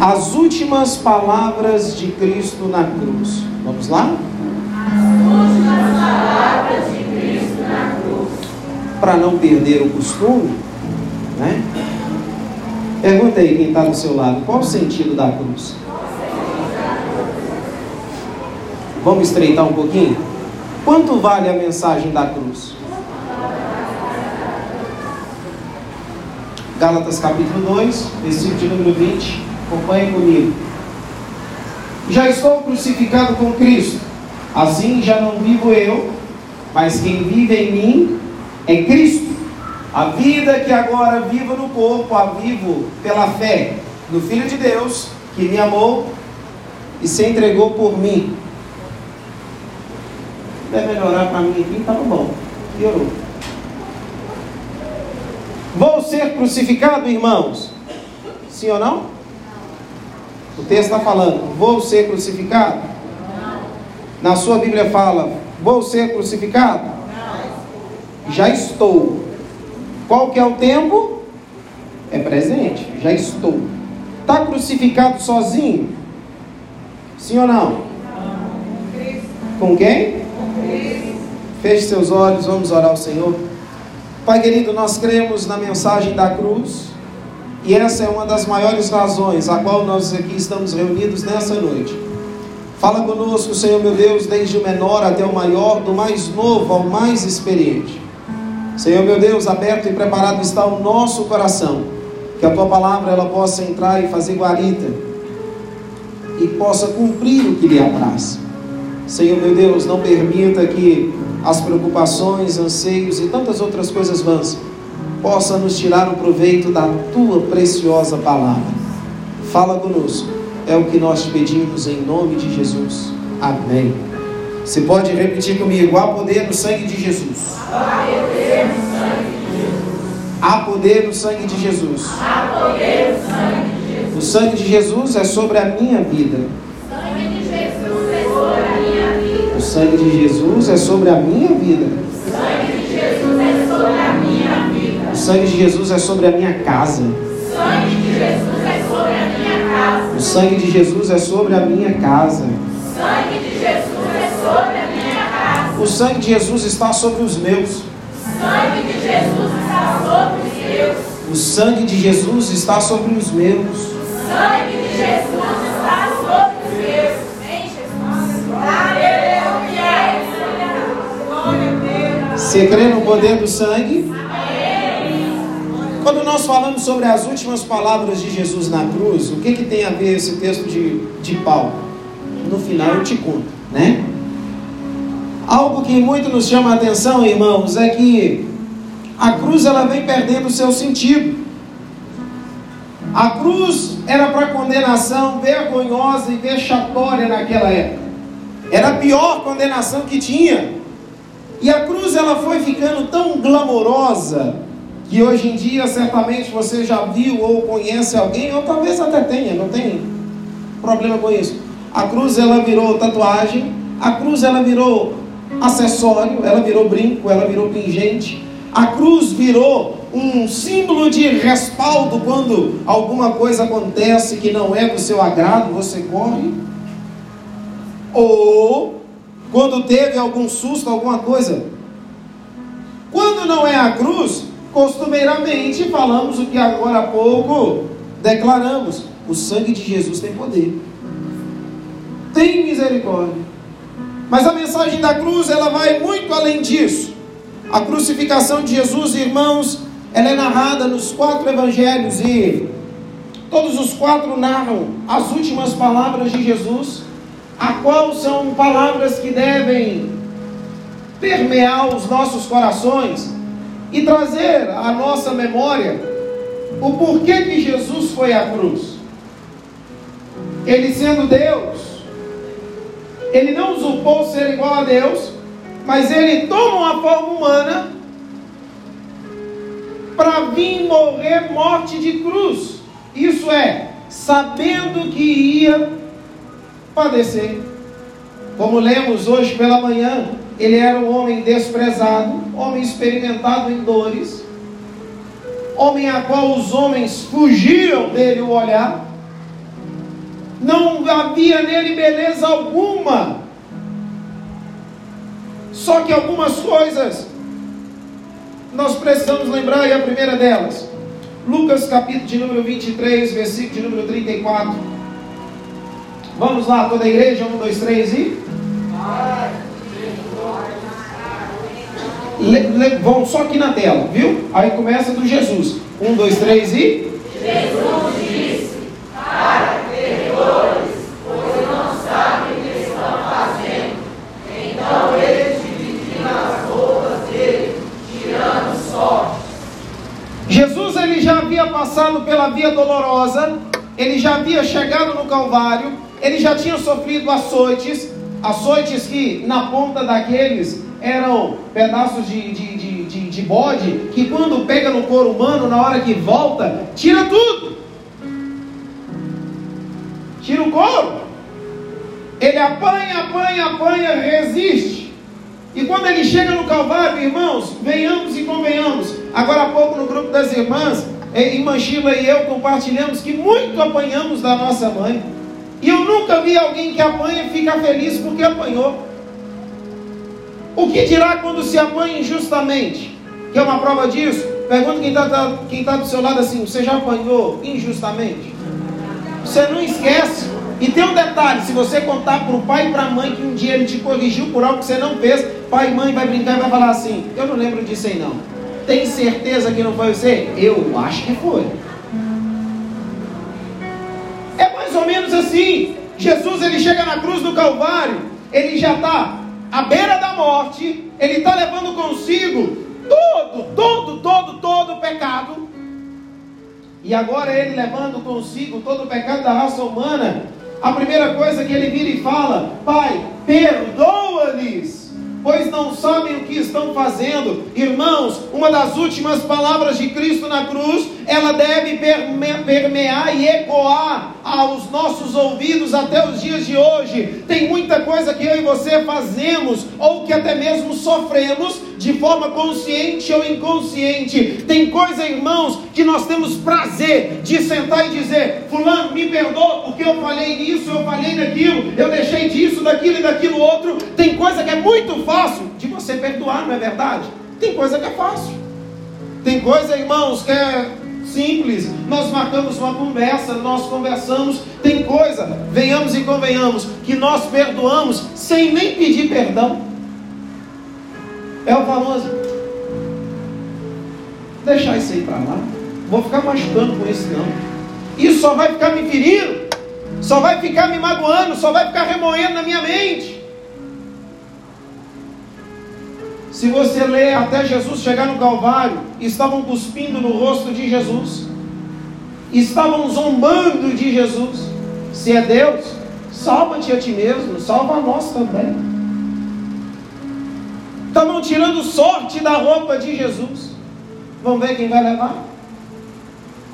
As últimas palavras de Cristo na cruz. Vamos lá? As últimas palavras de Cristo na cruz. Para não perder o costume, né? Pergunta aí quem está do seu lado, qual o sentido da cruz? Vamos estreitar um pouquinho? Quanto vale a mensagem da cruz? Gálatas capítulo 2, versículo de número 20. Acompanhe comigo. Já estou crucificado com Cristo. Assim já não vivo eu, mas quem vive em mim é Cristo. A vida que agora vivo no corpo, a vivo pela fé no Filho de Deus, que me amou e se entregou por mim. Deve melhorar para mim aqui, estava bom. Piorou. Vou ser crucificado, irmãos? Sim ou não? O texto está falando, vou ser crucificado? Na sua Bíblia fala, vou ser crucificado? Já estou. Qual que é o tempo? É presente, já estou. Está crucificado sozinho? Sim ou não? Com quem? Feche seus olhos, vamos orar ao Senhor. Pai querido, nós cremos na mensagem da cruz e essa é uma das maiores razões a qual nós aqui estamos reunidos nessa noite. Fala conosco, Senhor meu Deus, desde o menor até o maior, do mais novo ao mais experiente. Senhor meu Deus, aberto e preparado está o nosso coração, que a tua palavra ela possa entrar e fazer guarita e possa cumprir o que lhe apraz. Senhor meu Deus, não permita que as preocupações, anseios e tantas outras coisas vãs possa nos tirar o proveito da tua preciosa palavra. Fala conosco, é o que nós te pedimos em nome de Jesus. Amém. Você pode repetir comigo: há poder no sangue de Jesus. Há poder no sangue de Jesus. Há poder no sangue de Jesus. O sangue de Jesus é sobre a minha vida. O sangue de Jesus é sobre a minha vida. Sangue de Jesus é sobre a minha casa. O sangue de Jesus é sobre a minha casa. O sangue de Jesus é sobre a minha casa. O sangue de Jesus é sobre a minha casa. O sangue de Jesus está sobre os meus. O sangue de Jesus está sobre os seus. O sangue de Jesus está sobre os meus. O sangue de Jesus está sobre os meus. Vem, Jesus. Aleluia. Glória a Deus. Você crê no poder do sangue? Quando nós falamos sobre as últimas palavras de Jesus na cruz, o que, que tem a ver esse texto de, de Paulo? No final eu te conto, né? Algo que muito nos chama a atenção, irmãos, é que a cruz ela vem perdendo o seu sentido. A cruz era para condenação vergonhosa e vexatória naquela época. Era a pior condenação que tinha. E a cruz ela foi ficando tão glamourosa que hoje em dia certamente você já viu ou conhece alguém, ou talvez até tenha, não tem problema com isso. A cruz ela virou tatuagem, a cruz ela virou acessório, ela virou brinco, ela virou pingente. A cruz virou um símbolo de respaldo quando alguma coisa acontece que não é do seu agrado, você corre. Ou quando teve algum susto, alguma coisa. Quando não é a cruz, costumeiramente falamos o que agora há pouco declaramos: o sangue de Jesus tem poder. Tem misericórdia. Mas a mensagem da cruz, ela vai muito além disso. A crucificação de Jesus, irmãos, ela é narrada nos quatro evangelhos e todos os quatro narram as últimas palavras de Jesus, a qual são palavras que devem permear os nossos corações e trazer à nossa memória o porquê que Jesus foi à cruz. Ele sendo Deus, ele não usurpou ser igual a Deus, mas ele toma uma forma humana para vir morrer morte de cruz. Isso é, sabendo que ia padecer. Como lemos hoje pela manhã, ele era um homem desprezado, homem experimentado em dores, homem a qual os homens fugiam dele o olhar, Não havia nele beleza alguma. Só que algumas coisas nós precisamos lembrar, e a primeira delas, Lucas capítulo de número 23, versículo de número 34. Vamos lá, toda a igreja, um, dois, três e. Le, le, vão só aqui na tela, viu? Aí começa do Jesus. Um, dois, três e. Jesus disse: Para pecadores, pois não sabem o que estão fazendo. Então eles dividiram as roupas dele, tirando sorte. Jesus ele já havia passado pela via dolorosa, ele já havia chegado no Calvário, ele já tinha sofrido açoites, açoites que na ponta daqueles eram pedaços de, de, de, de, de bode, que quando pega no couro humano, na hora que volta, tira tudo. Tira o couro. Ele apanha, apanha, apanha, resiste. E quando ele chega no Calvário, irmãos, venhamos e convenhamos. Agora há pouco no grupo das irmãs, em Manchila e eu compartilhamos que muito apanhamos da nossa mãe. E eu nunca vi alguém que apanha e fica feliz porque apanhou. O que dirá quando se apanha injustamente? Que é uma prova disso? Pergunta quem está tá, quem tá do seu lado assim: você já apanhou injustamente? Você não esquece. E tem um detalhe: se você contar para o pai e para a mãe que um dia ele te corrigiu por algo que você não fez, pai e mãe vai brincar e vai falar assim: eu não lembro disso aí não. Tem certeza que não foi você? Eu acho que foi. Menos assim. Jesus ele chega na cruz do Calvário, ele já está à beira da morte, ele está levando consigo todo, todo, todo, todo o pecado. E agora ele levando consigo todo o pecado da raça humana, a primeira coisa que ele vira e fala: Pai, perdoa-lhes pois não sabem o que estão fazendo. Irmãos, uma das últimas palavras de Cristo na cruz, ela deve permear e ecoar aos nossos ouvidos até os dias de hoje. Tem muita coisa que eu e você fazemos, ou que até mesmo sofremos, de forma consciente ou inconsciente. Tem coisa, irmãos, que nós temos prazer de sentar e dizer: Fulano, me perdoa porque eu falei nisso, eu falei naquilo, eu deixei disso, daquilo e daquilo outro. Tem coisa que é muito fácil de você perdoar, não é verdade? Tem coisa que é fácil. Tem coisa, irmãos, que é simples. Nós marcamos uma conversa, nós conversamos. Tem coisa, venhamos e convenhamos, que nós perdoamos sem nem pedir perdão. É o famoso. Deixar isso aí para lá. Vou ficar machucando com isso não. Isso só vai ficar me ferindo, só vai ficar me magoando, só vai ficar remoendo na minha mente. Se você ler até Jesus chegar no Calvário, estavam cuspindo no rosto de Jesus, estavam zombando de Jesus. Se é Deus, salva-te a ti mesmo, salva a nós também. Estavam tirando sorte da roupa de Jesus. Vamos ver quem vai levar?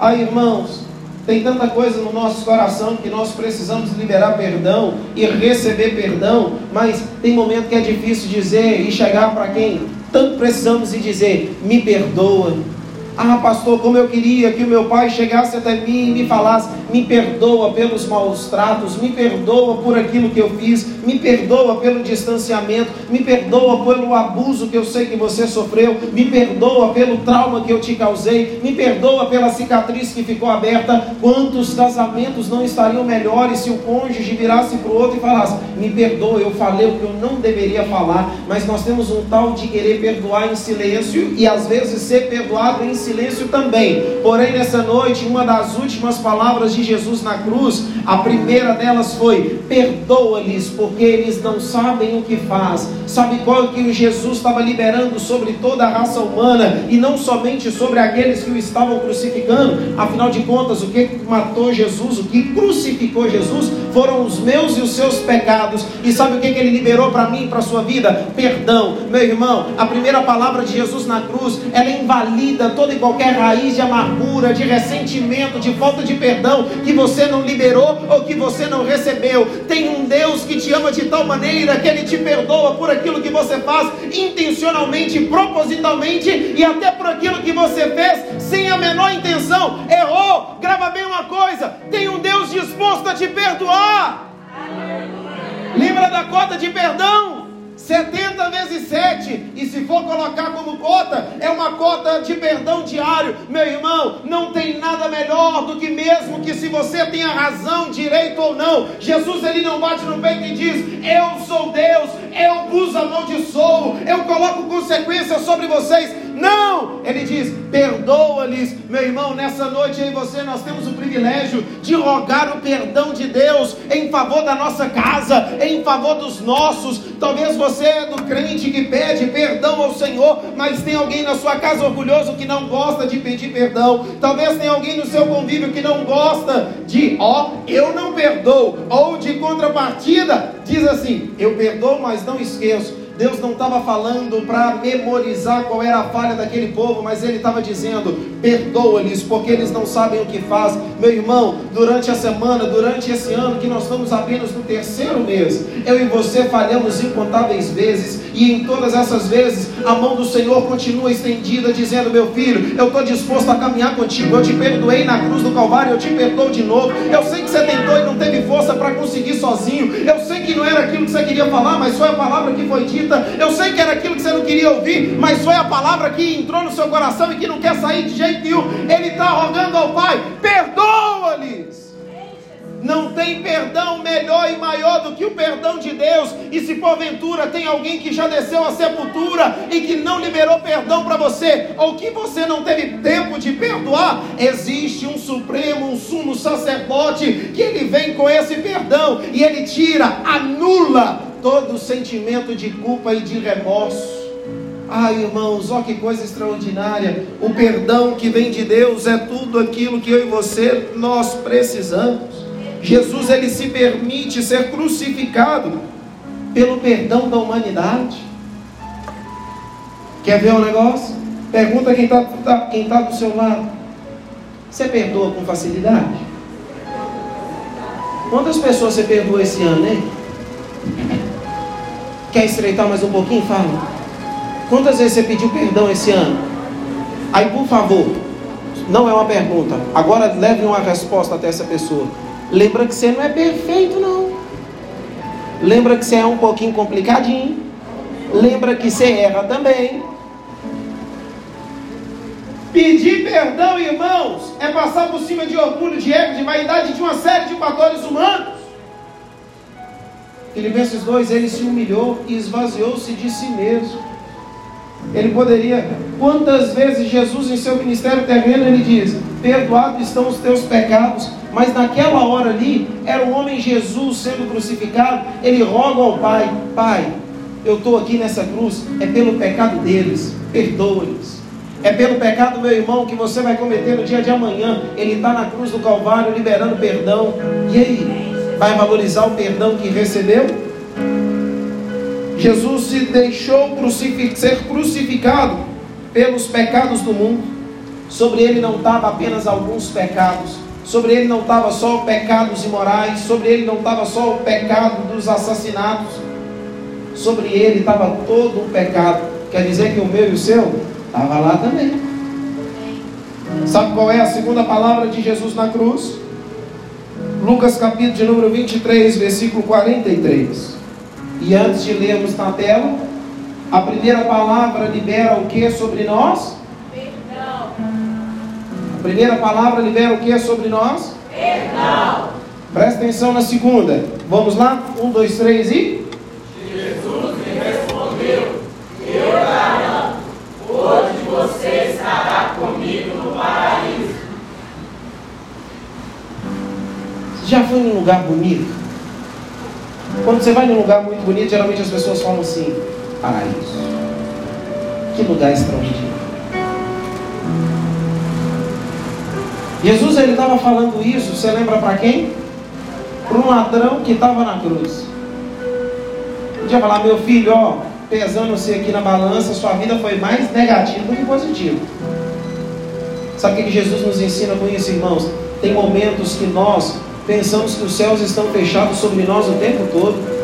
Aí, irmãos, tem tanta coisa no nosso coração que nós precisamos liberar perdão e receber perdão, mas tem momento que é difícil dizer e chegar para quem tanto precisamos e dizer: me perdoa, ah, pastor, como eu queria que o meu pai chegasse até mim e me falasse: me perdoa pelos maus tratos, me perdoa por aquilo que eu fiz, me perdoa pelo distanciamento, me perdoa pelo abuso que eu sei que você sofreu, me perdoa pelo trauma que eu te causei, me perdoa pela cicatriz que ficou aberta. Quantos casamentos não estariam melhores se o cônjuge virasse para o outro e falasse: me perdoa, eu falei o que eu não deveria falar, mas nós temos um tal de querer perdoar em silêncio e às vezes ser perdoado em silêncio silêncio também. Porém, nessa noite, uma das últimas palavras de Jesus na cruz, a primeira delas foi: perdoa-lhes, porque eles não sabem o que faz. Sabe qual que o Jesus estava liberando sobre toda a raça humana e não somente sobre aqueles que o estavam crucificando? Afinal de contas, o que matou Jesus, o que crucificou Jesus, foram os meus e os seus pecados. E sabe o que, que ele liberou para mim e para a sua vida? Perdão. Meu irmão, a primeira palavra de Jesus na cruz, ela invalida toda qualquer raiz de amargura, de ressentimento, de falta de perdão que você não liberou ou que você não recebeu. Tem um Deus que te ama de tal maneira que Ele te perdoa por aquilo que você faz intencionalmente, propositalmente e até por aquilo que você fez sem a menor intenção. Errou. Grava bem uma coisa: tem um Deus disposto a te perdoar. Lembra da cota de perdão? 70 vezes 7, e se for colocar como cota, é uma cota de perdão diário. Meu irmão, não tem nada melhor do que mesmo que se você tenha razão, direito ou não, Jesus ele não bate no peito e diz: Eu sou Deus, eu vos amaldiçoo, eu coloco consequências sobre vocês. Não! Ele diz: perdoa-lhes, meu irmão. Nessa noite aí você, nós temos o privilégio de rogar o perdão de Deus em favor da nossa casa, em favor dos nossos. Talvez você é do crente que pede perdão ao Senhor, mas tem alguém na sua casa orgulhoso que não gosta de pedir perdão. Talvez tenha alguém no seu convívio que não gosta de, ó, eu não perdoo, ou de contrapartida, diz assim: eu perdoo, mas não esqueço. Deus não estava falando para memorizar qual era a falha daquele povo, mas Ele estava dizendo: perdoa-lhes, porque eles não sabem o que faz. Meu irmão, durante a semana, durante esse ano, que nós estamos apenas no terceiro mês, eu e você falhamos incontáveis vezes, e em todas essas vezes, a mão do Senhor continua estendida, dizendo: Meu filho, eu estou disposto a caminhar contigo. Eu te perdoei na cruz do Calvário, eu te perdoo de novo. Eu sei que você tentou e não teve força para conseguir sozinho. Eu sei que não era aquilo que você queria falar, mas foi a palavra que foi dita eu sei que era aquilo que você não queria ouvir, mas foi a palavra que entrou no seu coração e que não quer sair de jeito nenhum. Ele está rogando ao Pai: perdoa-lhes. Não tem perdão melhor e maior do que o perdão de Deus. E se porventura tem alguém que já desceu à sepultura e que não liberou perdão para você, ou que você não teve tempo de perdoar, existe um supremo, um sumo sacerdote que ele vem com esse perdão e ele tira, anula todo sentimento de culpa e de remorso. Ai, irmãos, olha que coisa extraordinária. O perdão que vem de Deus é tudo aquilo que eu e você nós precisamos. Jesus ele se permite ser crucificado pelo perdão da humanidade. Quer ver um negócio? Pergunta quem está tá, quem tá do seu lado. Você perdoa com facilidade? Quantas pessoas você perdoa esse ano, hein? Quer estreitar mais um pouquinho? Fala. Quantas vezes você pediu perdão esse ano? Aí, por favor, não é uma pergunta. Agora leve uma resposta até essa pessoa. Lembra que você não é perfeito, não. Lembra que você é um pouquinho complicadinho. Lembra que você erra também. Pedir perdão, irmãos, é passar por cima de orgulho, de ego, de vaidade, de uma série de fatores humanos. Filipenses 2, ele se humilhou e esvaziou-se de si mesmo. Ele poderia, quantas vezes Jesus em seu ministério terreno ele diz: Perdoados estão os teus pecados, mas naquela hora ali, era o homem Jesus sendo crucificado. Ele roga ao Pai: Pai, eu estou aqui nessa cruz, é pelo pecado deles, perdoa-lhes. É pelo pecado do meu irmão que você vai cometer no dia de amanhã. Ele está na cruz do Calvário liberando perdão. E aí? Vai valorizar o perdão que recebeu? Jesus se deixou crucific ser crucificado pelos pecados do mundo. Sobre ele não estava apenas alguns pecados, sobre ele não estava só pecados imorais, sobre ele não estava só o pecado dos assassinatos, sobre ele estava todo o pecado. Quer dizer que o meu e o seu estava lá também. Sabe qual é a segunda palavra de Jesus na cruz? Lucas capítulo de número 23, versículo 43. E antes de lermos na tela, a primeira palavra libera o que sobre nós? Perdão. A primeira palavra libera o que sobre nós? Perdão. Presta atenção na segunda. Vamos lá? Um, dois, três e. Já foi num lugar bonito? Quando você vai num lugar muito bonito, geralmente as pessoas falam assim: paraíso. Que lugar extraordinário. Jesus ele estava falando isso, você lembra para quem? Para um ladrão que estava na cruz. Podia falar, meu filho, ó, pesando você aqui na balança, sua vida foi mais negativa do que positiva. Sabe o que Jesus nos ensina com isso, irmãos? Tem momentos que nós pensamos que os céus estão fechados sobre nós o tempo todo.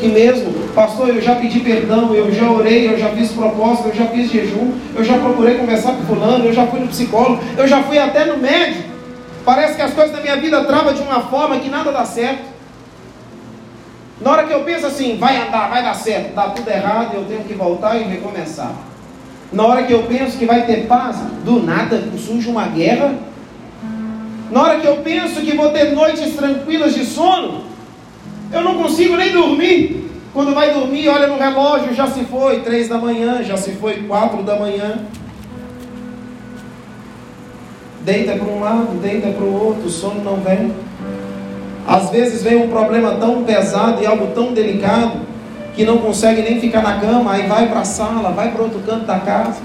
Que mesmo, pastor, eu já pedi perdão, eu já orei, eu já fiz proposta, eu já fiz jejum, eu já procurei conversar com fulano, eu já fui no psicólogo, eu já fui até no médico. Parece que as coisas da minha vida travam de uma forma que nada dá certo. Na hora que eu penso assim, vai andar, vai dar certo, está tudo errado, eu tenho que voltar e recomeçar. Na hora que eu penso que vai ter paz, do nada surge uma guerra. Na hora que eu penso que vou ter noites tranquilas de sono, eu não consigo nem dormir. Quando vai dormir, olha no relógio, já se foi três da manhã, já se foi quatro da manhã. Deita para um lado, deita para o outro, o sono não vem. Às vezes vem um problema tão pesado e algo tão delicado que não consegue nem ficar na cama, aí vai para a sala, vai para outro canto da casa.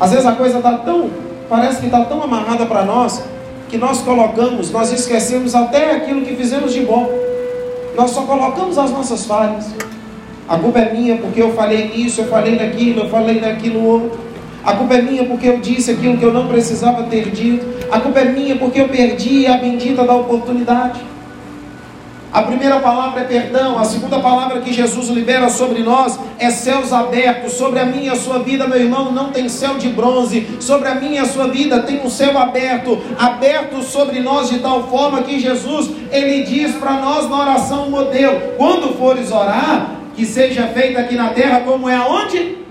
Às vezes a coisa está tão, parece que está tão amarrada para nós, que nós colocamos, nós esquecemos até aquilo que fizemos de bom. Nós só colocamos as nossas falhas. A culpa é minha porque eu falei nisso, eu falei naquilo, eu falei naquilo outro. A culpa é minha porque eu disse aquilo que eu não precisava ter dito. A culpa é minha porque eu perdi a bendita da oportunidade. A primeira palavra é perdão, a segunda palavra que Jesus libera sobre nós é céus abertos. Sobre a minha e a sua vida, meu irmão, não tem céu de bronze. Sobre a minha e a sua vida tem um céu aberto, aberto sobre nós de tal forma que Jesus, ele diz para nós na oração modelo: quando fores orar, que seja feita aqui na terra como é aonde?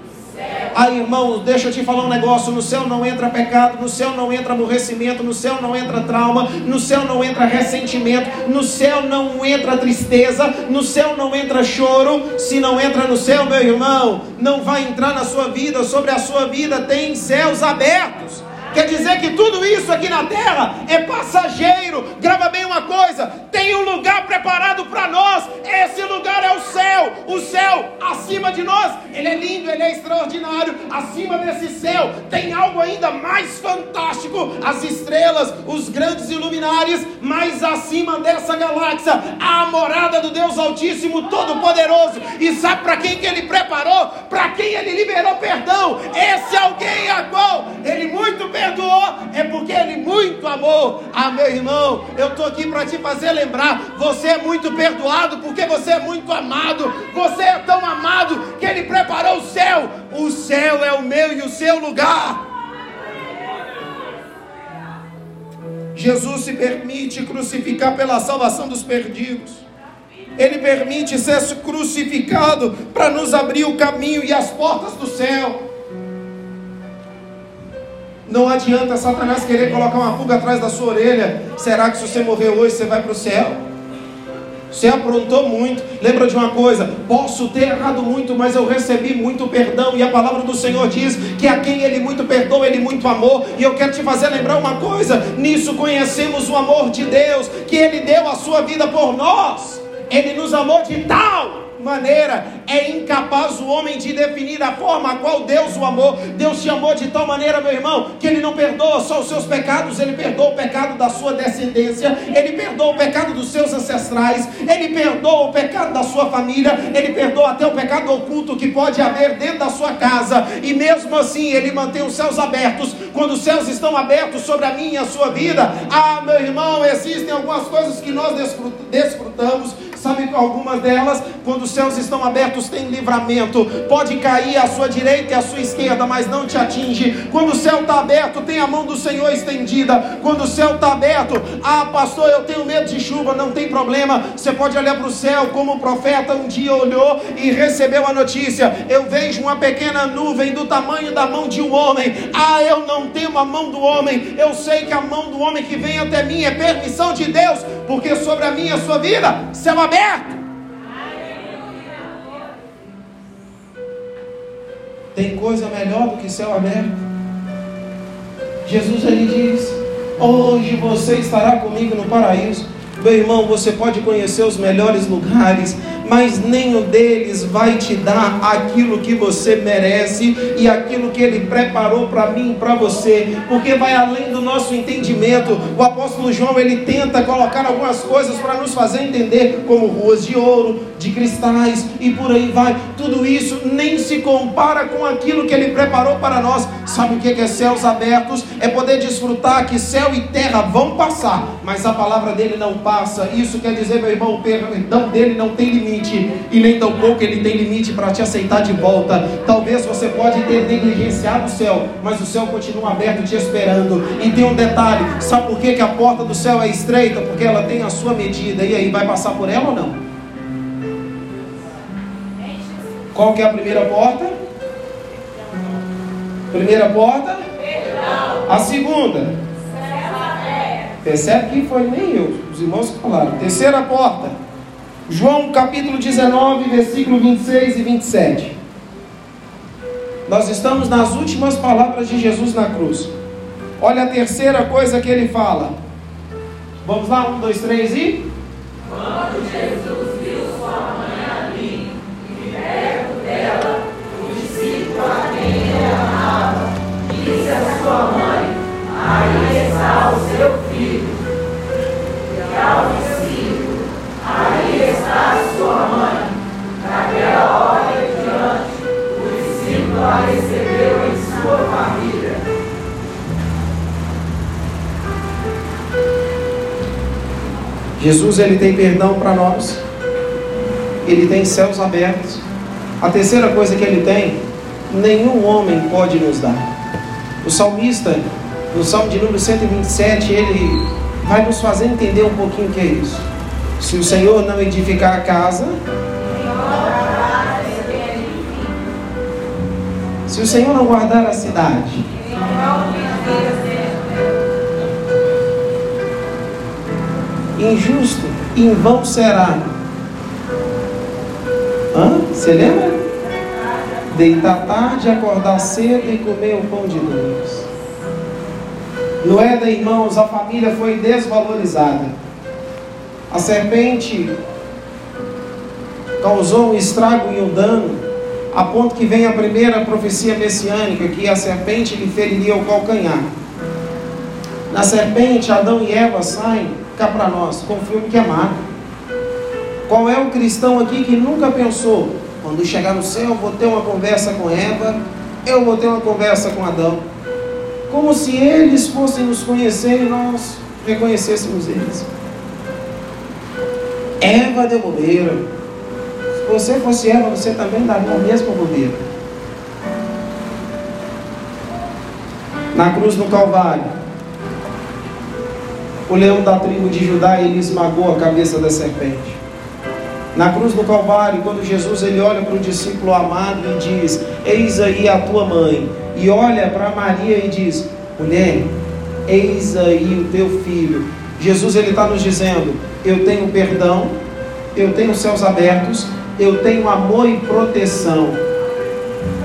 Aí, irmãos, deixa eu te falar um negócio: no céu não entra pecado, no céu não entra aborrecimento, no céu não entra trauma, no céu não entra ressentimento, no céu não entra tristeza, no céu não entra choro. Se não entra no céu, meu irmão, não vai entrar na sua vida, sobre a sua vida tem céus abertos. Quer dizer que tudo isso aqui na terra é passageiro. Grava bem uma coisa: tem um lugar preparado para nós. Esse lugar é o céu. O céu acima de nós. Ele é lindo, ele é extraordinário. Acima desse céu tem algo ainda mais fantástico: as estrelas, os grandes iluminares. Mas acima dessa galáxia, a morada do Deus Altíssimo, Todo-Poderoso. E sabe para quem que ele preparou? Para quem ele liberou perdão. Esse alguém a qual ele muito bem perdoou é porque Ele muito amou. Ah, meu irmão, eu estou aqui para te fazer lembrar: você é muito perdoado porque você é muito amado. Você é tão amado que Ele preparou o céu. O céu é o meu e o seu lugar. Jesus se permite crucificar pela salvação dos perdidos. Ele permite ser crucificado para nos abrir o caminho e as portas do céu. Não adianta Satanás querer colocar uma pulga atrás da sua orelha. Será que se você morrer hoje você vai para o céu? Você aprontou muito. Lembra de uma coisa? Posso ter errado muito, mas eu recebi muito perdão. E a palavra do Senhor diz que a quem Ele muito perdoa, Ele muito amou. E eu quero te fazer lembrar uma coisa: nisso conhecemos o amor de Deus, que Ele deu a sua vida por nós. Ele nos amou de tal maneira é incapaz o homem de definir a forma a qual Deus o amou. Deus te amou de tal maneira, meu irmão, que Ele não perdoa só os seus pecados, Ele perdoa o pecado da sua descendência, Ele perdoa o pecado dos seus ancestrais, Ele perdoa o pecado da sua família, Ele perdoa até o pecado oculto que pode haver dentro da sua casa, e mesmo assim Ele mantém os céus abertos. Quando os céus estão abertos sobre a minha e a sua vida, ah, meu irmão, existem algumas coisas que nós desfrutamos Sabe algumas delas, quando os céus estão abertos, tem livramento. Pode cair à sua direita e à sua esquerda, mas não te atinge. Quando o céu está aberto, tem a mão do Senhor estendida. Quando o céu está aberto, ah, pastor, eu tenho medo de chuva, não tem problema. Você pode olhar para o céu, como o profeta um dia olhou e recebeu a notícia: Eu vejo uma pequena nuvem do tamanho da mão de um homem. Ah, eu não tenho a mão do homem. Eu sei que a mão do homem que vem até mim é permissão de Deus, porque sobre a minha sua vida, céu aberto. Tem coisa melhor do que céu aberto. Jesus ele diz: Hoje você estará comigo no paraíso. Meu irmão, você pode conhecer os melhores lugares, mas nenhum deles vai te dar aquilo que você merece e aquilo que ele preparou para mim e para você, porque vai além do nosso entendimento. O apóstolo João ele tenta colocar algumas coisas para nos fazer entender, como ruas de ouro, de cristais e por aí vai. Tudo isso nem se compara com aquilo que ele preparou para nós. Sabe o que é céus abertos? É poder desfrutar que céu e terra vão passar, mas a palavra dele não passa. Isso quer dizer, meu irmão, o perdão dele não tem limite e nem tão pouco ele tem limite para te aceitar de volta. Talvez você pode ter negligenciado o céu, mas o céu continua aberto te esperando. E tem um detalhe: sabe por que, que a porta do céu é estreita? Porque ela tem a sua medida. E aí, vai passar por ela ou não? Qual que é a primeira porta? Primeira porta? A segunda? Percebe que foi nem eu, os irmãos que falaram. Terceira porta. João capítulo 19, versículo 26 e 27. Nós estamos nas últimas palavras de Jesus na cruz. Olha a terceira coisa que ele fala. Vamos lá, um, dois, três e. Quando Jesus a sua mãe: Aí está o seu filho. E ao discípulo, aí está a sua mãe. Naquela hora diante, o discípulo a recebeu em sua família. Jesus ele tem perdão para nós. Ele tem céus abertos. A terceira coisa que ele tem, nenhum homem pode nos dar. O salmista, no Salmo de número 127, ele vai nos fazer entender um pouquinho o que é isso. Se o Senhor não edificar a casa, se o Senhor não guardar a cidade, injusto, em vão será. Hã? Você lembra? Deitar tarde, acordar cedo e comer o pão de Deus. No Éden, irmãos, a família foi desvalorizada. A serpente causou um estrago e um dano, a ponto que vem a primeira profecia messiânica, que a serpente lhe feriria o calcanhar. Na serpente, Adão e Eva saem cá para nós, com o filme que é amado. Qual é o cristão aqui que nunca pensou, quando chegar no céu, vou ter uma conversa com Eva, eu vou ter uma conversa com Adão? Como se eles fossem nos conhecer e nós reconhecêssemos eles. Eva deu bobeira. Se você fosse Eva, você também daria a mesma bobeira. Na cruz do Calvário, o leão da tribo de Judá, ele esmagou a cabeça da serpente. Na cruz do Calvário, quando Jesus ele olha para o discípulo amado e diz: Eis aí a tua mãe. E olha para Maria e diz: Mulher, eis aí o teu filho. Jesus ele está nos dizendo: Eu tenho perdão, eu tenho céus abertos, eu tenho amor e proteção.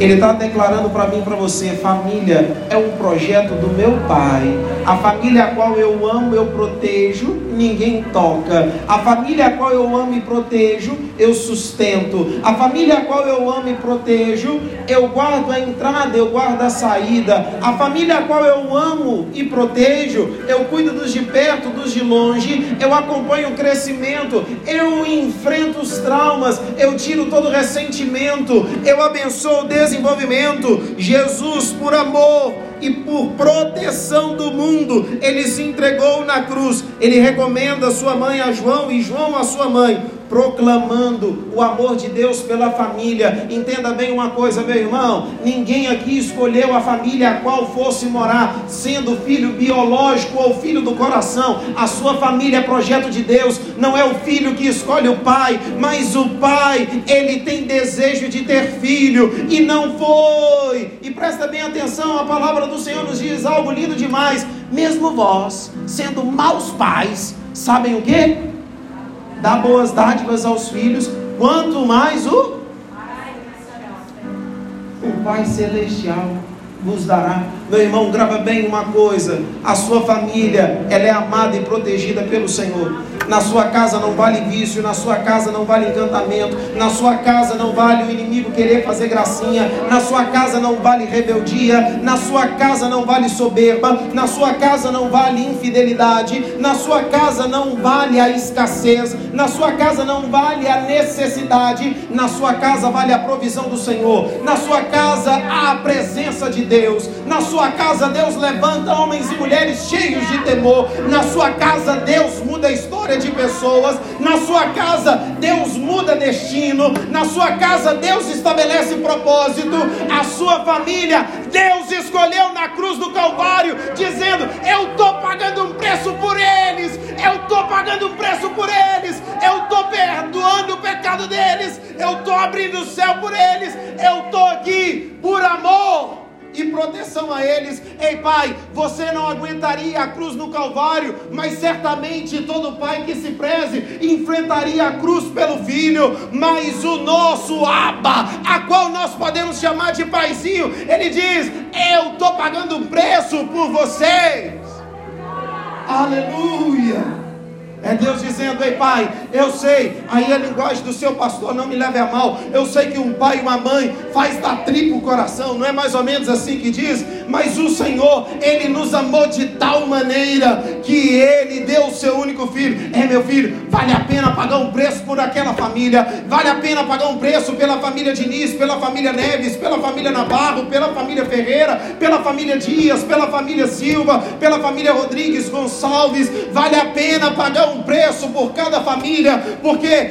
Ele está declarando para mim e para você: família é um projeto do meu pai. A família a qual eu amo, eu protejo, ninguém toca. A família a qual eu amo e protejo, eu sustento. A família a qual eu amo e protejo, eu guardo a entrada, eu guardo a saída. A família a qual eu amo e protejo, eu cuido dos de perto, dos de longe, eu acompanho o crescimento, eu enfrento os traumas, eu tiro todo ressentimento, eu abençoo o desenvolvimento. Jesus, por amor e por proteção do mundo, ele se entregou na cruz. Ele recomenda a sua mãe a João e João a sua mãe proclamando o amor de Deus pela família. Entenda bem uma coisa, meu irmão: ninguém aqui escolheu a família a qual fosse morar, sendo filho biológico ou filho do coração. A sua família é projeto de Deus, não é o filho que escolhe o pai, mas o pai, ele tem desejo de ter filho e não foi. E presta bem atenção, a palavra do Senhor nos diz algo lindo demais. Mesmo vós, sendo maus pais, sabem o que? Dá boas dádivas aos filhos, quanto mais o o Pai celestial. vos dará. Meu irmão, grava bem uma coisa: a sua família, ela é amada e protegida pelo Senhor. Na sua casa não vale vício, na sua casa não vale encantamento, na sua casa não vale o inimigo querer fazer gracinha, na sua casa não vale rebeldia, na sua casa não vale soberba, na sua casa não vale infidelidade, na sua casa não vale a escassez, na sua casa não vale a necessidade, na sua casa vale a provisão do Senhor, na sua casa há a presença de Deus, na sua casa Deus levanta homens e mulheres cheios de temor, na sua casa Deus muda a história de pessoas. Na sua casa, Deus muda destino. Na sua casa, Deus estabelece propósito. A sua família, Deus escolheu na cruz do Calvário, dizendo: Eu estou pagando um preço por eles. Eu estou pagando um preço por eles. Eu estou perdoando o pecado deles. Eu estou abrindo o céu por eles. Eu estou aqui por amor e proteção a eles. Ei, pai, você não aguentaria a cruz no Calvário, mas certamente todo pai que se preze enfrentaria a cruz pelo filho. Mas o nosso Abba, a qual nós podemos chamar de paizinho, ele diz: Eu estou pagando preço por vocês. Aleluia. É Deus dizendo, ei pai, eu sei, aí a linguagem do seu pastor não me leve a mal. Eu sei que um pai e uma mãe faz da tripa o coração, não é mais ou menos assim que diz? Mas o Senhor, Ele nos amou de tal maneira que Ele deu o seu único filho. É meu filho, vale a pena pagar um preço por aquela família, vale a pena pagar um preço pela família Diniz, pela família Neves, pela família Navarro, pela família Ferreira, pela família Dias, pela família Silva, pela família Rodrigues Gonçalves, vale a pena pagar um preço por cada família, porque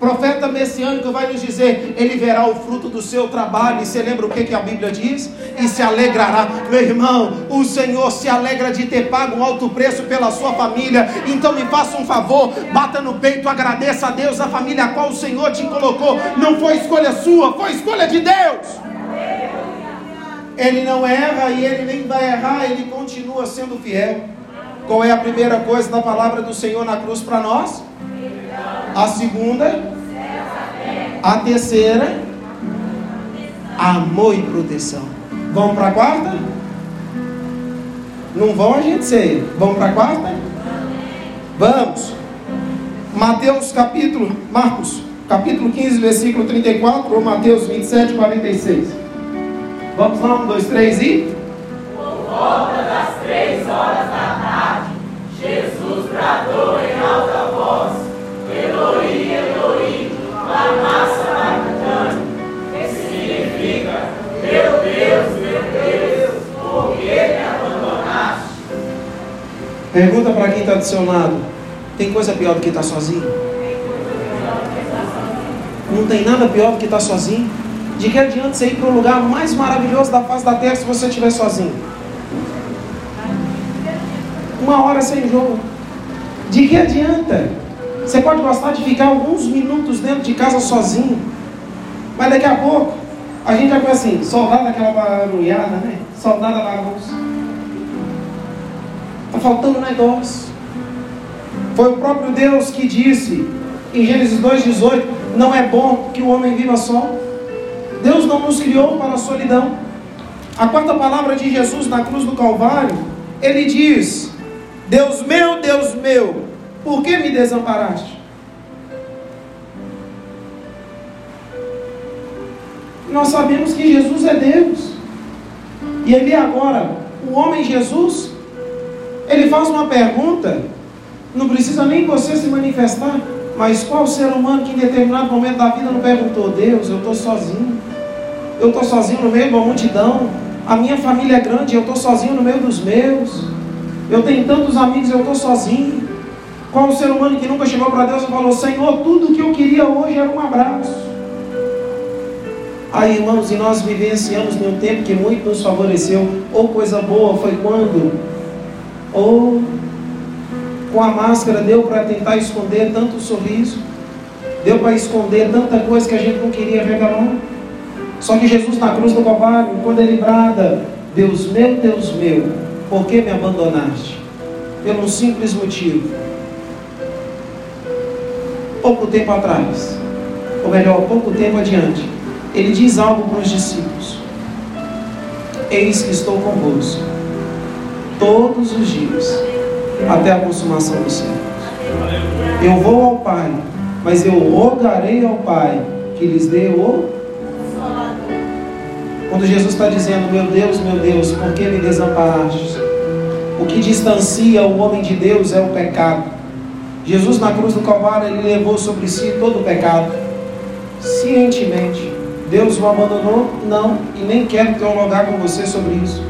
profeta messiânico vai nos dizer: Ele verá o fruto do seu trabalho. E você lembra o que, que a Bíblia diz? E se alegrará. Meu irmão, o Senhor se alegra de ter pago um alto preço pela sua família. Então me faça um favor, bata no peito, agradeça a Deus, a família a qual o Senhor te colocou. Não foi escolha sua, foi escolha de Deus. Ele não erra e ele nem vai errar, ele continua sendo fiel. Qual é a primeira coisa da palavra do Senhor na cruz para nós? A segunda, a terceira, amor e proteção. Vamos para a quarta? Não vão, a gente sei. Vamos para a quarta? Vamos. Mateus capítulo, Marcos, capítulo 15, versículo 34, ou Mateus 27, 46. Vamos lá, um, dois, três e. Por volta das três horas da tarde, Jesus bradou em alta voz: Pergunta para quem está do seu lado: tem coisa pior do que estar sozinho? Não tem nada pior do que estar sozinho? De que adianta você ir para o lugar mais maravilhoso da face da terra se você estiver sozinho? Uma hora sem jogo. De que adianta? Você pode gostar de ficar alguns minutos dentro de casa sozinho, mas daqui a pouco a gente começa assim, soldado daquela barulhada, né? Soldado da bagunça. Está faltando um negócio. Foi o próprio Deus que disse em Gênesis 2,18: Não é bom que o homem viva só. Deus não nos criou para a solidão. A quarta palavra de Jesus na cruz do Calvário, ele diz: Deus meu, Deus meu, por que me desamparaste? Nós sabemos que Jesus é Deus. E ali agora, o homem Jesus, ele faz uma pergunta, não precisa nem você se manifestar, mas qual ser humano que em determinado momento da vida não perguntou, Deus, eu estou sozinho, eu estou sozinho no meio uma multidão, a minha família é grande, eu estou sozinho no meio dos meus, eu tenho tantos amigos, eu estou sozinho. Qual o ser humano que nunca chegou para Deus e falou, Senhor, tudo que eu queria hoje era um abraço. Aí, irmãos, e nós vivenciamos num tempo que muito nos favoreceu, ou coisa boa foi quando, ou com a máscara deu para tentar esconder tanto sorriso, deu para esconder tanta coisa que a gente não queria revelar. Só que Jesus na cruz do Calvário, quando ele brada, Deus meu, Deus meu, por que me abandonaste? Pelo um simples motivo. Pouco tempo atrás, ou melhor, pouco tempo adiante, ele diz algo para os discípulos. Eis que estou convosco todos os dias, até a consumação do céu. Eu vou ao Pai, mas eu rogarei ao Pai que lhes dê o quando Jesus está dizendo, meu Deus, meu Deus, por que me desamparaste? O que distancia o homem de Deus é o pecado. Jesus na cruz do Calvário, ele levou sobre si todo o pecado. Cientemente. Deus o abandonou? Não. E nem quero teologar com você sobre isso.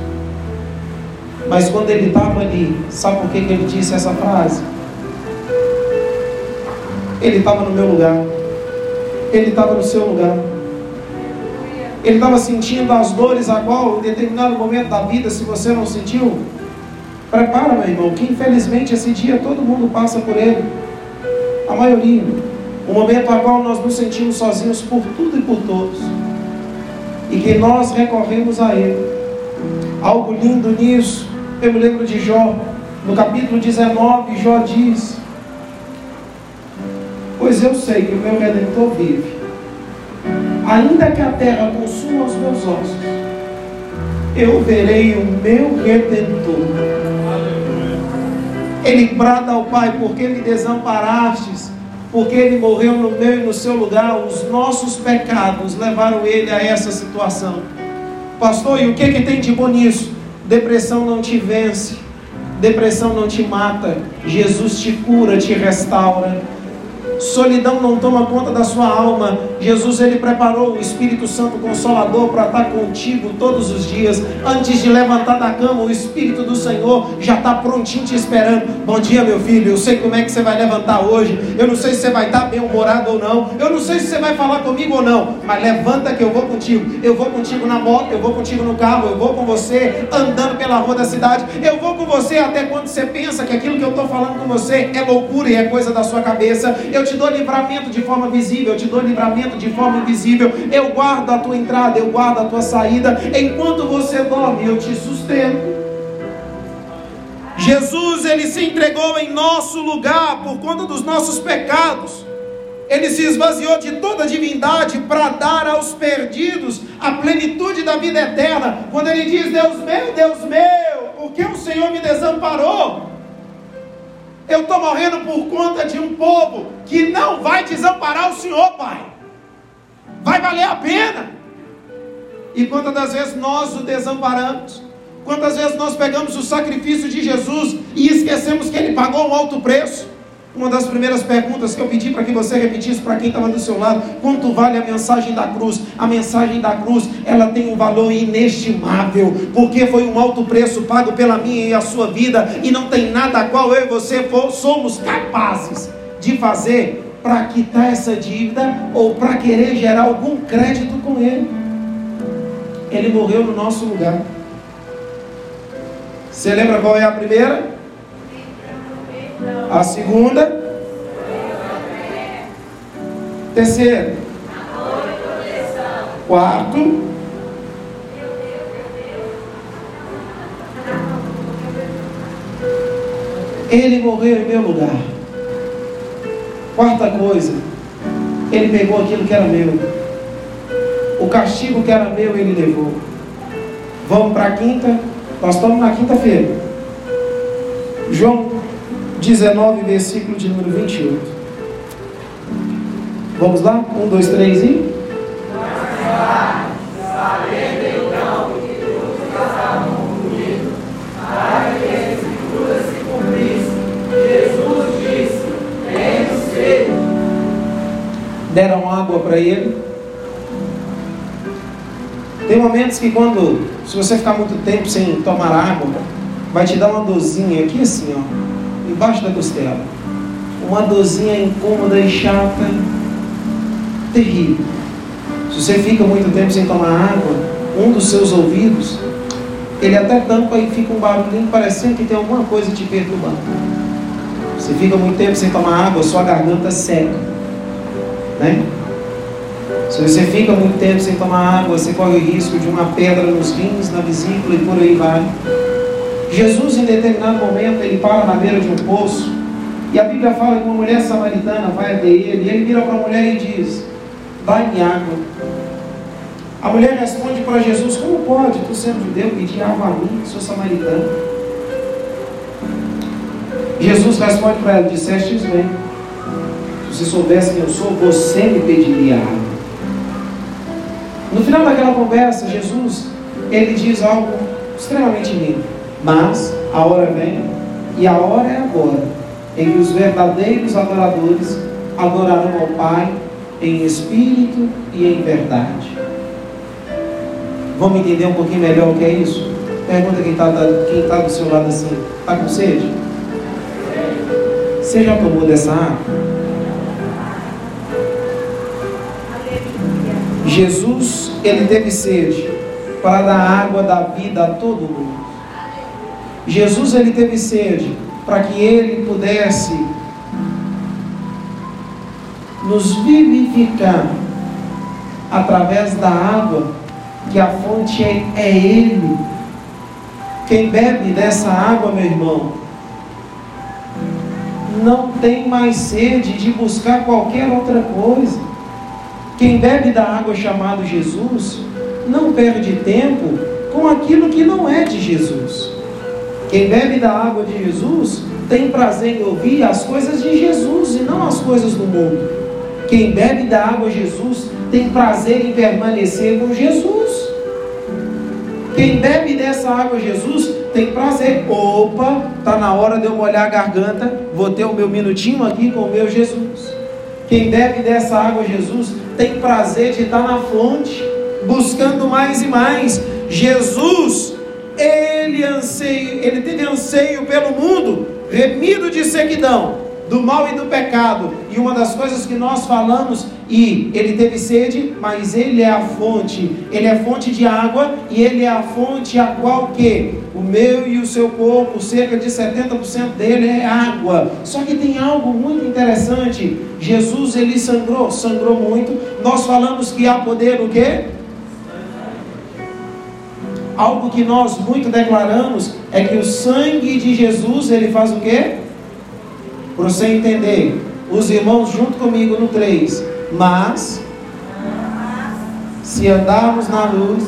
Mas quando ele estava ali, sabe por que, que ele disse essa frase? Ele estava no meu lugar. Ele estava no seu lugar. Ele estava sentindo as dores a qual, em determinado momento da vida, se você não sentiu, prepara, meu irmão, que infelizmente esse dia todo mundo passa por ele. A maioria. O momento a qual nós nos sentimos sozinhos por tudo e por todos. E que nós recorremos a Ele. Algo lindo nisso, eu me lembro de Jó, no capítulo 19, Jó diz: Pois eu sei que o meu redentor vive ainda que a terra consuma os meus ossos, eu verei o meu redentor. Ele brada ao Pai, porque me desamparastes, porque ele morreu no meu e no seu lugar, os nossos pecados levaram ele a essa situação. Pastor, e o que, que tem de bom nisso? Depressão não te vence, depressão não te mata, Jesus te cura, te restaura solidão não toma conta da sua alma. Jesus ele preparou o Espírito Santo Consolador para estar contigo todos os dias. Antes de levantar da cama, o Espírito do Senhor já está prontinho te esperando. Bom dia, meu filho. Eu sei como é que você vai levantar hoje. Eu não sei se você vai estar bem humorado ou não. Eu não sei se você vai falar comigo ou não. Mas levanta que eu vou contigo. Eu vou contigo na moto, eu vou contigo no carro, eu vou com você andando pela rua da cidade. Eu vou com você até quando você pensa que aquilo que eu estou falando com você é loucura e é coisa da sua cabeça. Eu te dou livramento de forma visível, eu te dou livramento de forma invisível. Eu guardo a tua entrada, eu guardo a tua saída. Enquanto você dorme, eu te sustento. Jesus, ele se entregou em nosso lugar por conta dos nossos pecados. Ele se esvaziou de toda a divindade para dar aos perdidos a plenitude da vida eterna. Quando ele diz: Deus meu, Deus meu, por que o Senhor me desamparou? Eu estou morrendo por conta de um povo que não vai desamparar o Senhor, Pai. Vai valer a pena. E quantas vezes nós o desamparamos? Quantas vezes nós pegamos o sacrifício de Jesus e esquecemos que ele pagou um alto preço? Uma das primeiras perguntas que eu pedi para que você repetisse para quem estava do seu lado: quanto vale a mensagem da cruz? A mensagem da cruz ela tem um valor inestimável, porque foi um alto preço pago pela minha e a sua vida, e não tem nada a qual eu e você somos capazes de fazer para quitar essa dívida ou para querer gerar algum crédito com ele. Ele morreu no nosso lugar. Você lembra qual é a primeira? A segunda. Terceiro. Quarto. Ele morreu em meu lugar. Quarta coisa. Ele pegou aquilo que era meu. O castigo que era meu, ele levou. Vamos para a quinta. Nós estamos na quinta-feira. João 19, versículo de número 28. Vamos lá? Um, dois, três e. Deram água para ele. Tem momentos que quando, se você ficar muito tempo sem tomar água, vai te dar uma dorzinha aqui assim, ó embaixo da costela. Uma dorzinha incômoda e chata, terrível. Se você fica muito tempo sem tomar água, um dos seus ouvidos, ele até tampa e fica um barulhinho parecendo que tem alguma coisa te perturbando. Você fica muito tempo sem tomar água, sua garganta seca. Né? Se você fica muito tempo sem tomar água, você corre o risco de uma pedra nos rins, na vesícula e por aí vai. Jesus, em determinado momento, ele para na beira de um poço. E a Bíblia fala que uma mulher samaritana vai até ele. E ele vira para a mulher e diz: Dá-me água. A mulher responde para Jesus: Como pode, tu sendo judeu, pedir água a mim, sou samaritano? Jesus responde para ela: Disseste bem. Se soubesse quem eu sou, você me pediria água. No final daquela conversa, Jesus ele diz algo extremamente lindo. Mas a hora vem e a hora é agora em que os verdadeiros adoradores adorarão ao Pai em espírito e em verdade. Vamos entender um pouquinho melhor o que é isso? Pergunta quem está quem tá do seu lado assim: está com sede? Você já tomou dessa água? Jesus, ele teve sede para dar água da vida a todo mundo. Jesus, ele teve sede para que ele pudesse nos vivificar através da água que a fonte é, é Ele. Quem bebe dessa água, meu irmão, não tem mais sede de buscar qualquer outra coisa. Quem bebe da água chamada Jesus, não perde tempo com aquilo que não é de Jesus. Quem bebe da água de Jesus tem prazer em ouvir as coisas de Jesus e não as coisas do mundo. Quem bebe da água de Jesus tem prazer em permanecer com Jesus. Quem bebe dessa água Jesus tem prazer. Opa, está na hora de eu molhar a garganta, vou ter o meu minutinho aqui com o meu Jesus. Quem bebe dessa água Jesus tem prazer de estar na fonte, buscando mais e mais. Jesus, ele anseio, ele teve anseio pelo mundo, remido de sequidão do mal e do pecado. E uma das coisas que nós falamos, e ele teve sede, mas ele é a fonte, ele é fonte de água e ele é a fonte a qual que o meu e o seu corpo, cerca de 70% dele é água. Só que tem algo muito interessante. Jesus ele sangrou, sangrou muito. Nós falamos que há poder o quê? Algo que nós muito declaramos é que o sangue de Jesus ele faz o quê? Para você entender, os irmãos junto comigo no 3. Mas, se andarmos na luz,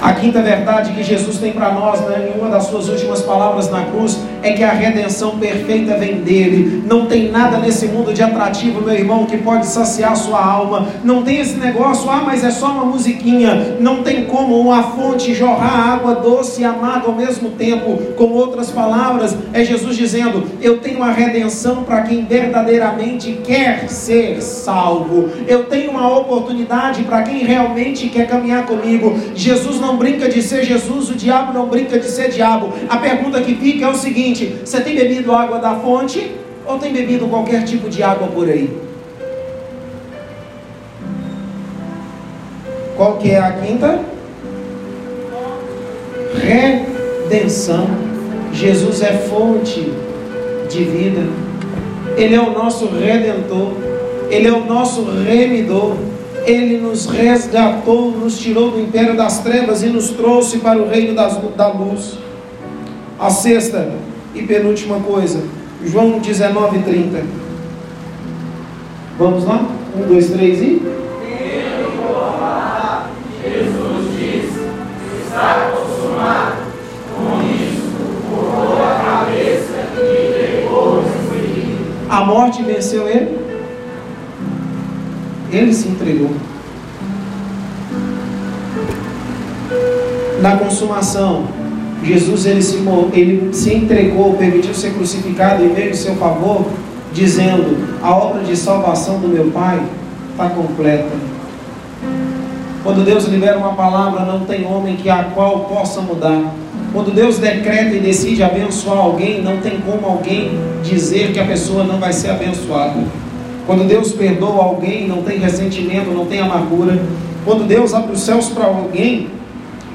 A quinta verdade que Jesus tem para nós, né, em uma das suas últimas palavras na cruz, é que a redenção perfeita vem dele. Não tem nada nesse mundo de atrativo, meu irmão, que pode saciar sua alma. Não tem esse negócio, ah, mas é só uma musiquinha. Não tem como uma fonte jorrar água doce e amarga ao mesmo tempo. Com outras palavras, é Jesus dizendo: Eu tenho a redenção para quem verdadeiramente quer ser salvo. Eu tenho uma oportunidade para quem realmente quer caminhar comigo. Jesus não brinca de ser Jesus, o diabo não brinca de ser diabo. A pergunta que fica é o seguinte: você tem bebido água da fonte ou tem bebido qualquer tipo de água por aí? Qual que é a quinta? Redenção. Jesus é fonte de vida. Ele é o nosso redentor. Ele é o nosso remidor. Ele nos resgatou, nos tirou do império das trevas e nos trouxe para o reino das, da luz. A sexta e penúltima coisa, João 19, 30. Vamos lá? Um, dois, três e. Jesus Está. Com a cabeça e o A morte venceu ele? Ele se entregou. Na consumação, Jesus ele se, ele se entregou, permitiu ser crucificado e veio em seu favor, dizendo: A obra de salvação do meu Pai está completa. Quando Deus libera uma palavra, não tem homem que a qual possa mudar. Quando Deus decreta e decide abençoar alguém, não tem como alguém dizer que a pessoa não vai ser abençoada. Quando Deus perdoa alguém, não tem ressentimento, não tem amargura. Quando Deus abre os céus para alguém,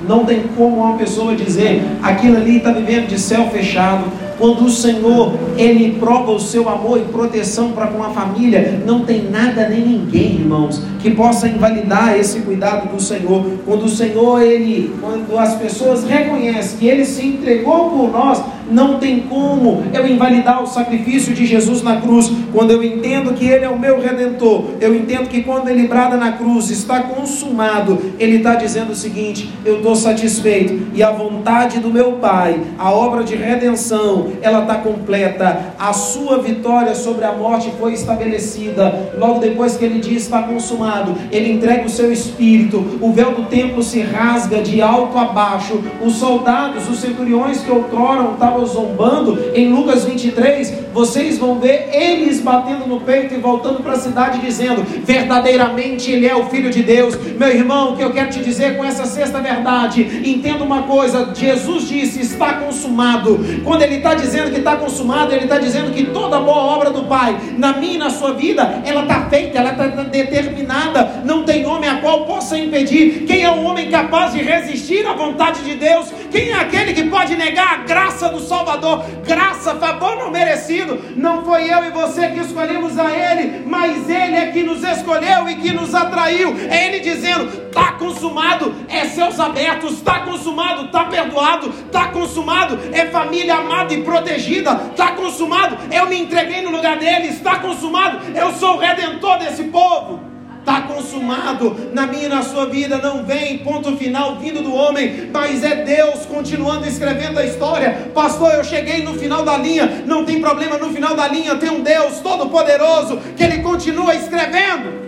não tem como uma pessoa dizer aquilo ali está vivendo de céu fechado, Quando o Senhor, Ele prova o seu amor e proteção para com a família, não tem nada nem ninguém, irmãos, que possa invalidar esse cuidado do Senhor. Quando o Senhor, Ele, quando as pessoas reconhecem que Ele se entregou por nós, não tem como eu invalidar o sacrifício de Jesus na cruz. Quando eu entendo que Ele é o meu redentor, eu entendo que quando Ele brada na cruz, está consumado, Ele está dizendo o seguinte: eu estou satisfeito, e a vontade do meu Pai, a obra de redenção, ela está completa, a sua vitória sobre a morte foi estabelecida. Logo depois que Ele diz está consumado, Ele entrega o seu espírito, o véu do templo se rasga de alto a baixo, os soldados, os centuriões que outrora estavam zombando, em Lucas 23, vocês vão ver eles batendo no peito e voltando para a cidade dizendo: verdadeiramente Ele é o Filho de Deus. Meu irmão, o que eu quero te dizer com essa sexta verdade, entenda uma coisa: Jesus disse, está consumado. Quando Ele está dizendo que está consumado, Ele está dizendo que toda boa obra do Pai, na minha e na sua vida, ela está feita, ela está determinada, não tem homem a qual possa impedir. Quem é o homem capaz de resistir à vontade de Deus? Quem é aquele que pode negar a graça do Salvador, graça, favor não merecido. Não foi eu e você que escolhemos a Ele, mas Ele é que nos escolheu e que nos atraiu. É Ele dizendo: está consumado, é céus abertos, está consumado, está perdoado, está consumado, é família amada e protegida, está consumado, eu me entreguei no lugar dele, está consumado, eu sou o redentor desse povo está consumado na minha e na sua vida. Não vem ponto final vindo do homem, mas é Deus continuando escrevendo a história. Pastor, eu cheguei no final da linha. Não tem problema, no final da linha tem um Deus todo-poderoso que ele continua escrevendo.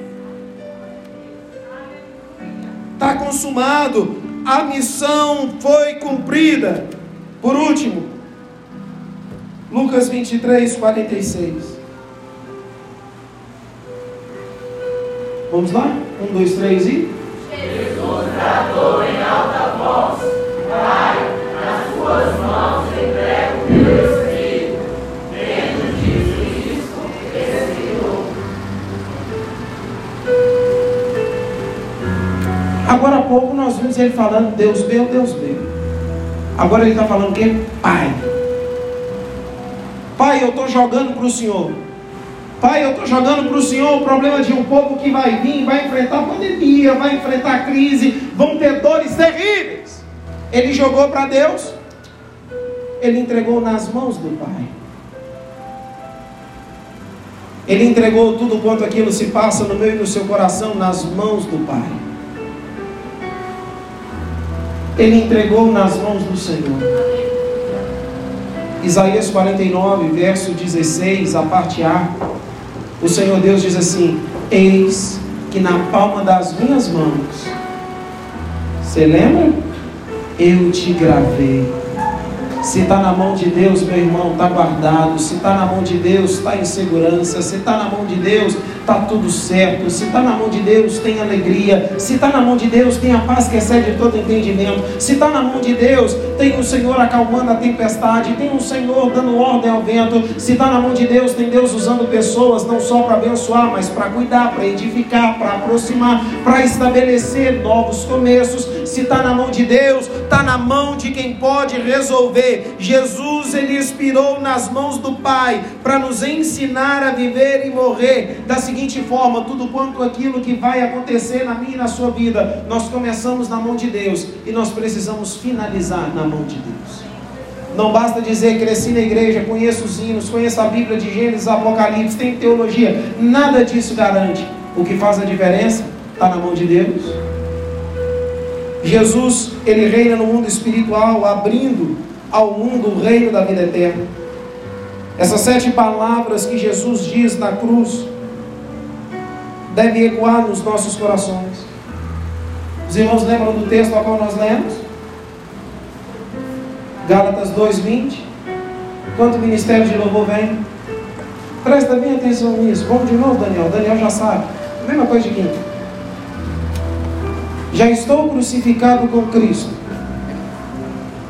Está consumado, a missão foi cumprida. Por último, Lucas 23, 46. Vamos lá? Um, dois, três e. Jesus bradou em alta voz: Pai, nas tuas mãos entrego o meu espírito. Tendo dito isso, expirou. Agora há pouco nós vimos ele falando: Deus meu, Deus meu. Agora ele está falando o quê? Pai. Pai, eu estou jogando para o Senhor. Pai, eu estou jogando para o Senhor o problema de um povo que vai vir, vai enfrentar pandemia, vai enfrentar crise, vão ter dores terríveis. Ele jogou para Deus, ele entregou nas mãos do Pai. Ele entregou tudo quanto aquilo se passa no meu e no seu coração nas mãos do Pai. Ele entregou nas mãos do Senhor. Isaías 49, verso 16, a parte A. O Senhor Deus diz assim: Eis que na palma das minhas mãos, você lembra? Eu te gravei. Se está na mão de Deus, meu irmão, está guardado. Se está na mão de Deus, está em segurança. Se está na mão de Deus, está tudo certo. Se está na mão de Deus, tem alegria. Se está na mão de Deus, tem a paz que excede todo entendimento. Se está na mão de Deus, tem o Senhor acalmando a tempestade. Tem o Senhor dando ordem ao vento. Se está na mão de Deus, tem Deus usando pessoas não só para abençoar, mas para cuidar, para edificar, para aproximar, para estabelecer novos começos. Se está na mão de Deus, está na mão de quem pode resolver. Jesus, ele expirou nas mãos do Pai para nos ensinar a viver e morrer da seguinte forma: tudo quanto aquilo que vai acontecer na minha e na sua vida, nós começamos na mão de Deus e nós precisamos finalizar na mão de Deus. Não basta dizer cresci na igreja, conheço os hinos, conheço a Bíblia de Gênesis, Apocalipse, tem teologia. Nada disso garante. O que faz a diferença está na mão de Deus. Jesus, ele reina no mundo espiritual, abrindo ao mundo o reino da vida eterna. Essas sete palavras que Jesus diz na cruz devem ecoar nos nossos corações. Os irmãos lembram do texto ao qual nós lemos? Gálatas 2:20. Quanto o ministério de louvor vem? Presta bem atenção nisso. Vamos de novo, Daniel. Daniel já sabe. Mesma coisa de quinta. Já estou crucificado com Cristo.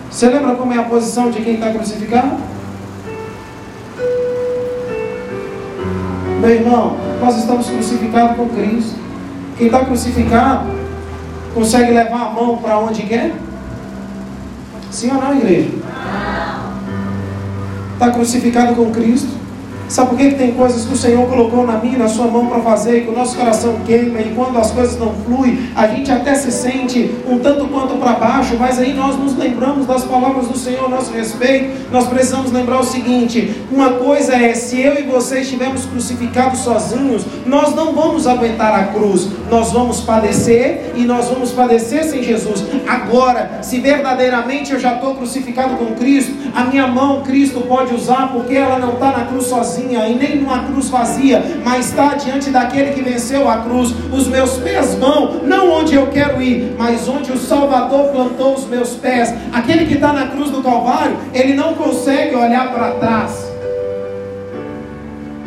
Você lembra como é a posição de quem está crucificado? Meu irmão, nós estamos crucificados com Cristo. Quem está crucificado consegue levar a mão para onde quer? Sim ou não, igreja? Está crucificado com Cristo. Sabe por que, tem coisas que o Senhor colocou na minha, na sua mão para fazer, que o nosso coração queima e quando as coisas não fluem, a gente até se sente um tanto quanto para baixo, mas aí nós nos lembramos das palavras do Senhor a nosso respeito. Nós precisamos lembrar o seguinte: uma coisa é, se eu e você estivermos crucificados sozinhos, nós não vamos aguentar a cruz, nós vamos padecer e nós vamos padecer sem Jesus. Agora, se verdadeiramente eu já estou crucificado com Cristo, a minha mão Cristo pode usar porque ela não está na cruz sozinha e nem numa cruz vazia, mas está diante daquele que venceu a cruz. Os meus pés vão, não onde eu quero ir, mas onde o Salvador plantou os meus pés. Aquele que está na cruz do Calvário, ele não consegue olhar para trás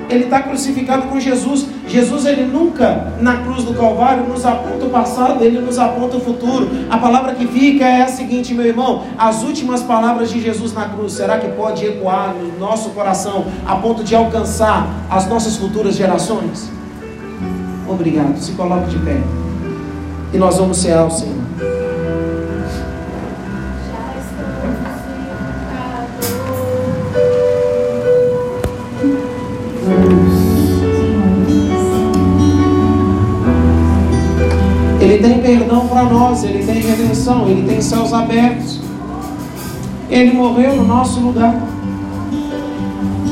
ele está crucificado com Jesus. Jesus, ele nunca na cruz do Calvário nos aponta o passado, ele nos aponta o futuro. A palavra que fica é a seguinte, meu irmão: as últimas palavras de Jesus na cruz, será que pode ecoar no nosso coração a ponto de alcançar as nossas futuras gerações? Obrigado. Se coloque de pé. E nós vamos ser ao Senhor. Ele tem perdão para nós, Ele tem redenção, Ele tem céus abertos. Ele morreu no nosso lugar.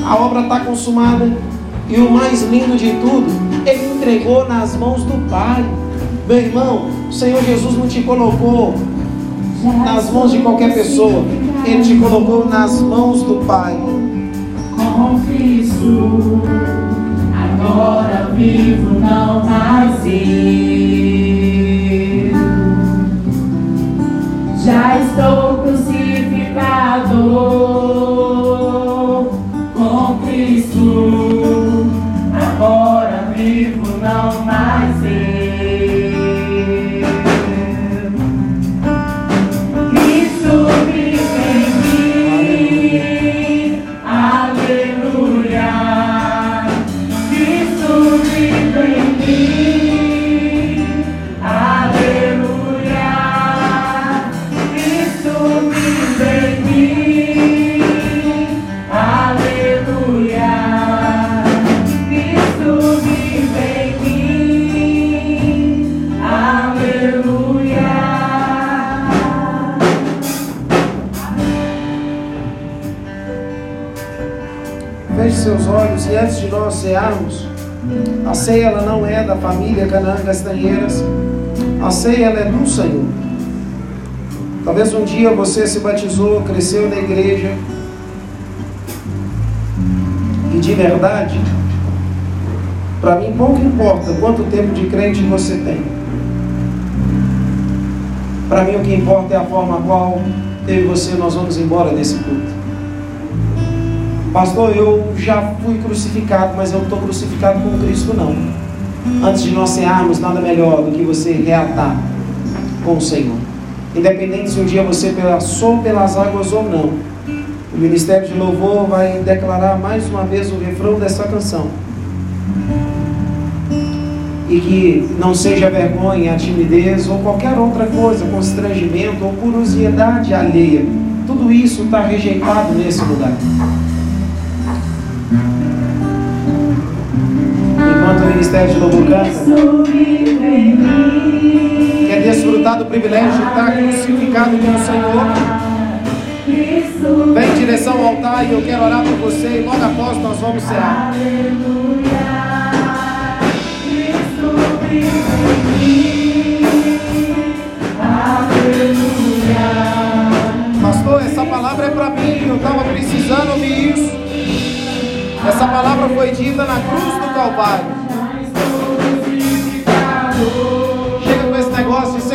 A obra está consumada. E o mais lindo de tudo, Ele entregou nas mãos do Pai. Meu irmão, o Senhor Jesus não te colocou nas mãos de qualquer pessoa. Ele te colocou nas mãos do Pai. Com Cristo, agora vivo, não mais eu. Já estou crucificado cearmos, a ceia ela não é da família Canaã Castanheiras, a ceia ela é do Senhor. Talvez um dia você se batizou, cresceu na igreja e de verdade, para mim pouco importa quanto tempo de crente você tem. Para mim o que importa é a forma qual eu e você nós vamos embora desse culto. Pastor, eu já fui crucificado, mas eu estou crucificado com Cristo, não. Antes de nós cearmos, nada melhor do que você reatar com o Senhor. Independente se um dia você passou pelas águas ou não. O Ministério de Louvor vai declarar mais uma vez o refrão dessa canção. E que não seja vergonha, timidez ou qualquer outra coisa, constrangimento ou curiosidade alheia. Tudo isso está rejeitado nesse lugar. Ministério de Louvor canta, quer desfrutar do privilégio de estar crucificado com o Senhor, vem em direção ao altar e eu quero orar por você e logo após nós vamos cear. Pastor, essa palavra é para mim, eu estava precisando ouvir isso. Essa palavra foi dita na cruz do Calvário.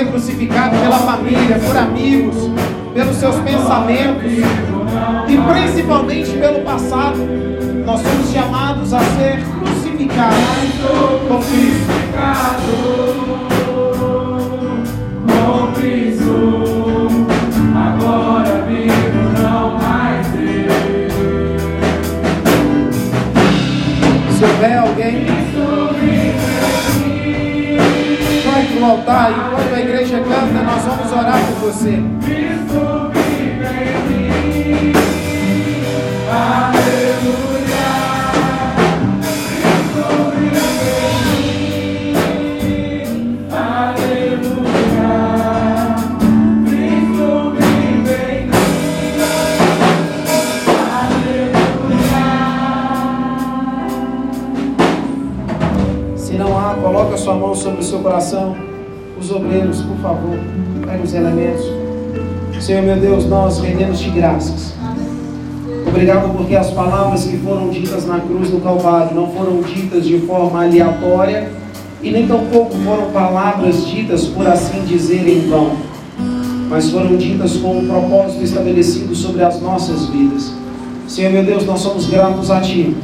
Ser crucificado pela família, por amigos, pelos seus pensamentos e principalmente pelo passado. Nós somos chamados a ser crucificados com Cristo. Com Cristo, agora vivo, não mais eu. Se houver alguém, vai para o altar enquanto a igreja canta, nós vamos orar por você. Cristo vive em mim. Coração. Os obreiros, por favor, pegue os elementos. Senhor meu Deus, nós rendemos-te graças. Obrigado porque as palavras que foram ditas na cruz do Calvário não foram ditas de forma aleatória e nem tampouco foram palavras ditas, por assim dizer, em vão, mas foram ditas com um propósito estabelecido sobre as nossas vidas. Senhor meu Deus, nós somos gratos a Ti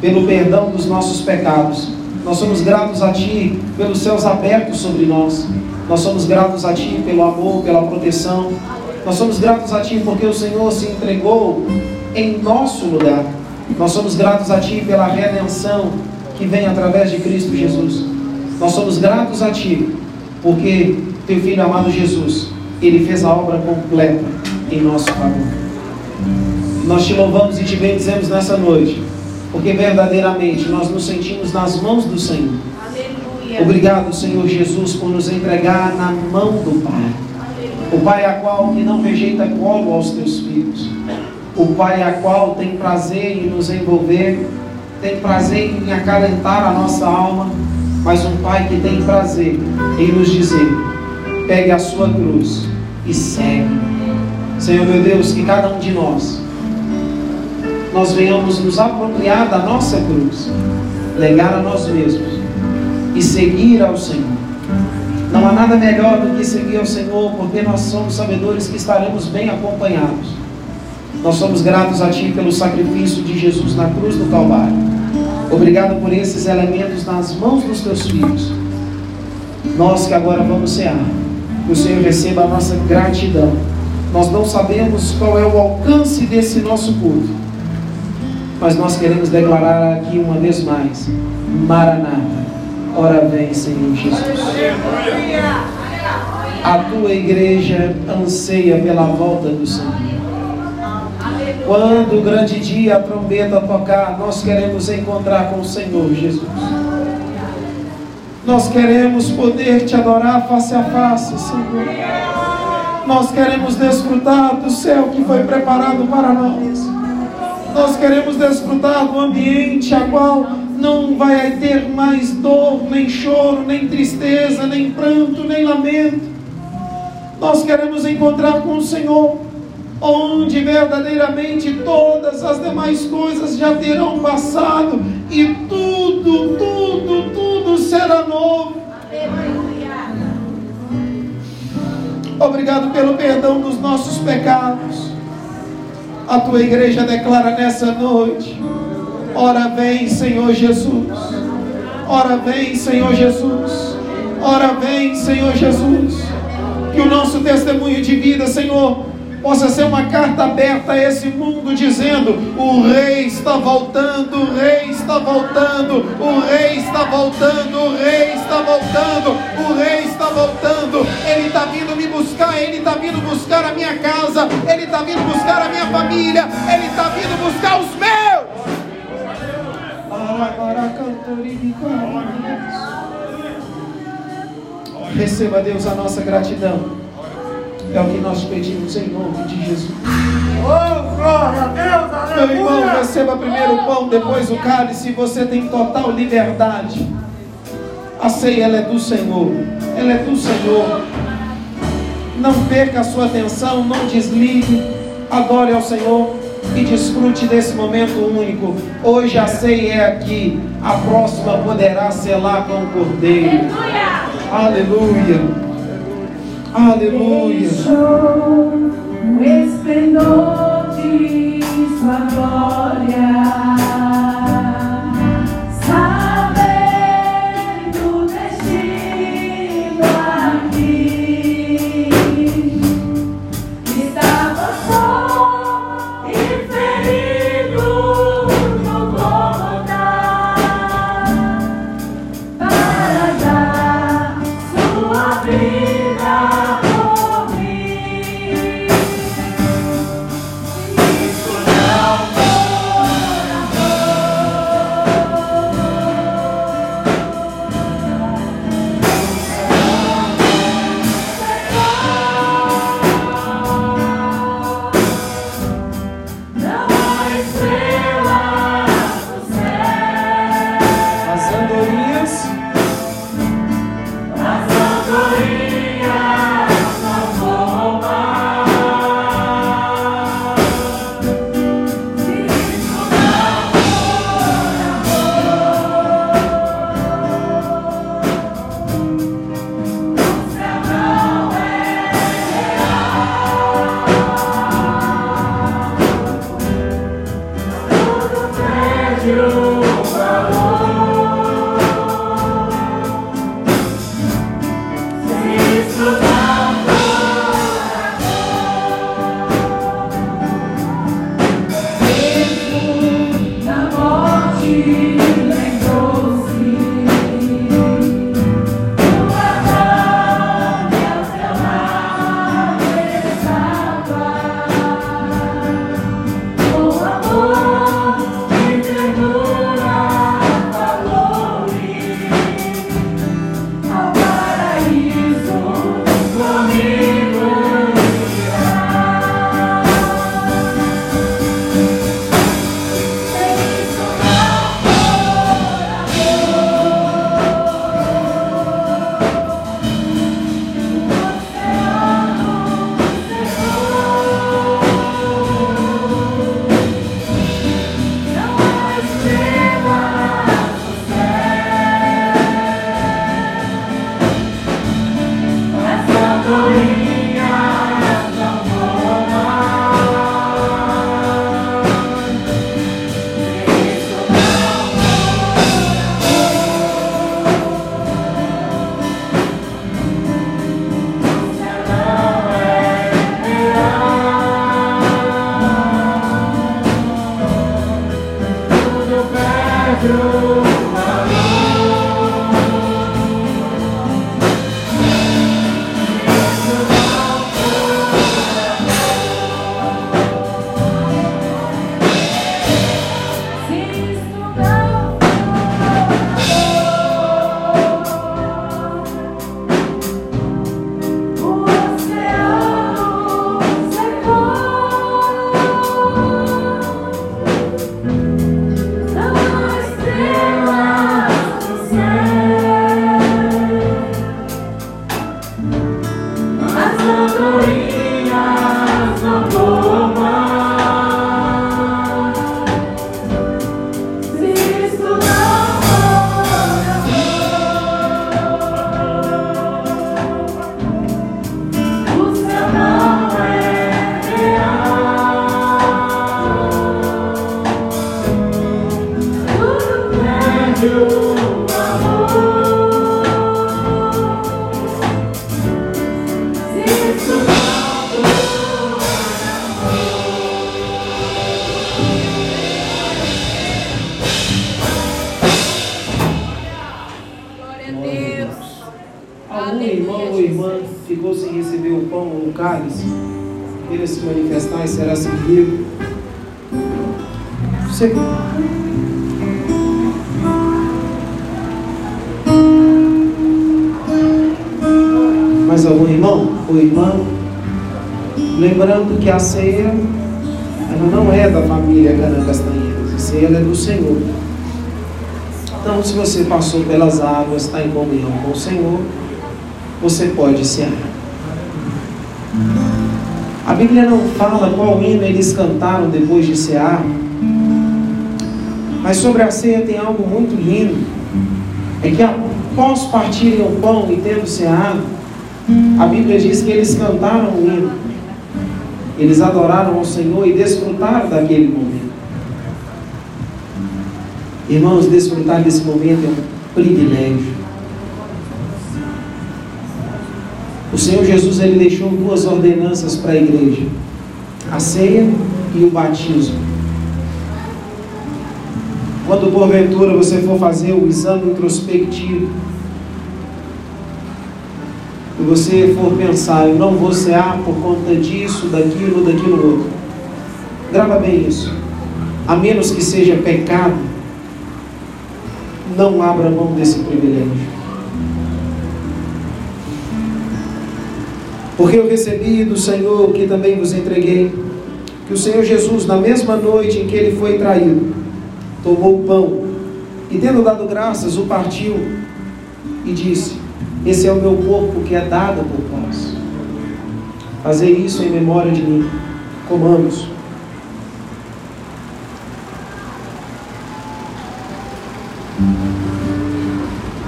pelo perdão dos nossos pecados nós somos gratos a Ti pelos céus abertos sobre nós. Nós somos gratos a Ti pelo amor, pela proteção. Nós somos gratos a Ti porque o Senhor se entregou em nosso lugar. Nós somos gratos a Ti pela redenção que vem através de Cristo Jesus. Nós somos gratos a Ti porque Teu Filho amado Jesus, Ele fez a obra completa em nosso favor. Nós te louvamos e te bendizemos nessa noite porque verdadeiramente nós nos sentimos nas mãos do Senhor. Aleluia. Obrigado, Senhor Jesus, por nos entregar na mão do Pai. Aleluia. O Pai a qual que não rejeita colo aos teus filhos. O Pai a qual tem prazer em nos envolver, tem prazer em acalentar a nossa alma, mas um Pai que tem prazer em nos dizer: pegue a sua cruz e segue. Senhor meu Deus, que cada um de nós nós venhamos nos apropriar da nossa cruz, negar a nós mesmos e seguir ao Senhor. Não há nada melhor do que seguir ao Senhor, porque nós somos sabedores que estaremos bem acompanhados. Nós somos gratos a Ti pelo sacrifício de Jesus na cruz do Calvário. Obrigado por esses elementos nas mãos dos Teus filhos. Nós que agora vamos cear, que o Senhor receba a nossa gratidão. Nós não sabemos qual é o alcance desse nosso culto, mas nós queremos declarar aqui uma vez mais: Maranata, ora vem, Senhor Jesus. A tua igreja anseia pela volta do Senhor. Quando o grande dia a trombeta tocar, nós queremos encontrar com o Senhor Jesus. Nós queremos poder te adorar face a face, Senhor. Nós queremos desfrutar do céu que foi preparado para nós. Nós queremos desfrutar do ambiente a qual não vai ter mais dor, nem choro, nem tristeza, nem pranto, nem lamento. Nós queremos encontrar com o Senhor, onde verdadeiramente todas as demais coisas já terão passado e tudo, tudo, tudo será novo. Obrigado pelo perdão dos nossos pecados. A tua igreja declara nessa noite: Ora vem, Senhor Jesus. Ora vem, Senhor Jesus. Ora vem, Senhor Jesus. Que o nosso testemunho de vida, Senhor, possa ser uma carta aberta a esse mundo dizendo: o rei está voltando, o rei está voltando, o rei está voltando, o rei está voltando, o rei está voltando. Ele está vindo me buscar, ele está vindo buscar a minha casa, ele está vindo buscar a minha família, ele está vindo buscar os meus. Receba, Deus, a nossa gratidão. É o que nós pedimos em nome de Jesus. Oh, glória a Deus, aleluia. Meu irmão, receba primeiro o pão, depois o cálice. Você tem total liberdade. A ceia ela é do Senhor. Ela é do Senhor. Não perca a sua atenção, não desligue. Adore ao Senhor e desfrute desse momento único. Hoje a ceia é aqui, a próxima poderá ser lá com o Cordeiro. Aleluia. Aleluia. Aleluia. O esplendor de sua glória. Que a ceia ela não é da família Castanheiras, a ceia é do Senhor. Então, se você passou pelas águas, está em comunhão com o Senhor, você pode cear. A Bíblia não fala qual hino eles cantaram depois de cear, mas sobre a ceia tem algo muito lindo. É que após partirem o pão e tendo ceado, a Bíblia diz que eles cantaram o hino. Eles adoraram ao Senhor e desfrutaram daquele momento. Irmãos, desfrutar desse momento é um privilégio. O Senhor Jesus ele deixou duas ordenanças para a igreja: a ceia e o batismo. Quando porventura você for fazer o exame introspectivo, e você for pensar, eu não vou cear por conta disso, daquilo, daquilo outro. Grava bem isso. A menos que seja pecado, não abra mão desse privilégio. Porque eu recebi do Senhor, que também vos entreguei, que o Senhor Jesus, na mesma noite em que ele foi traído, tomou o pão e, tendo dado graças, o partiu e disse: esse é o meu corpo que é dado por vós. Fazer isso em memória de mim. Comamos.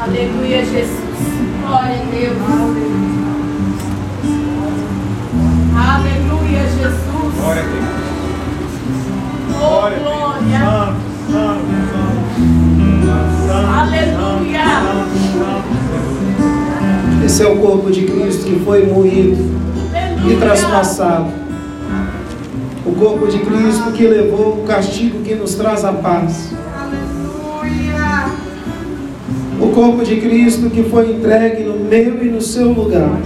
Aleluia, Jesus. Glória a Deus. Aleluia, Jesus. Glória a Deus. Oh, glória. Santo, santo, santo. Aleluia. Esse é o corpo de Cristo que foi moído e traspassado. O corpo de Cristo que levou o castigo que nos traz a paz. O corpo de Cristo que foi entregue no meu e no seu lugar.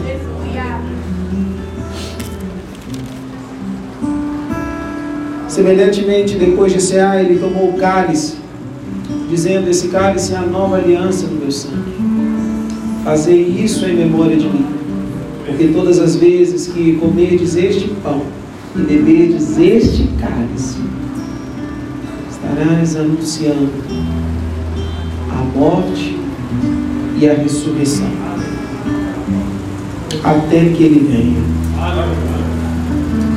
Semelhantemente, depois de cear, ele tomou o cálice, dizendo: Esse cálice é a nova aliança do meu sangue. Fazei isso em memória de mim. Porque todas as vezes que comerdes este pão e beberdes este cálice, estarás anunciando a morte e a ressurreição. Até que ele venha.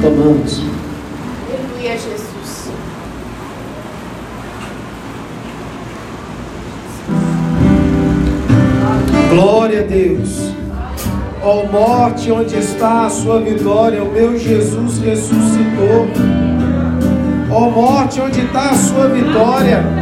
Tomamos. Glória a Deus. Ó oh, morte, onde está a sua vitória? O meu Jesus ressuscitou. Ó oh, morte, onde está a sua vitória?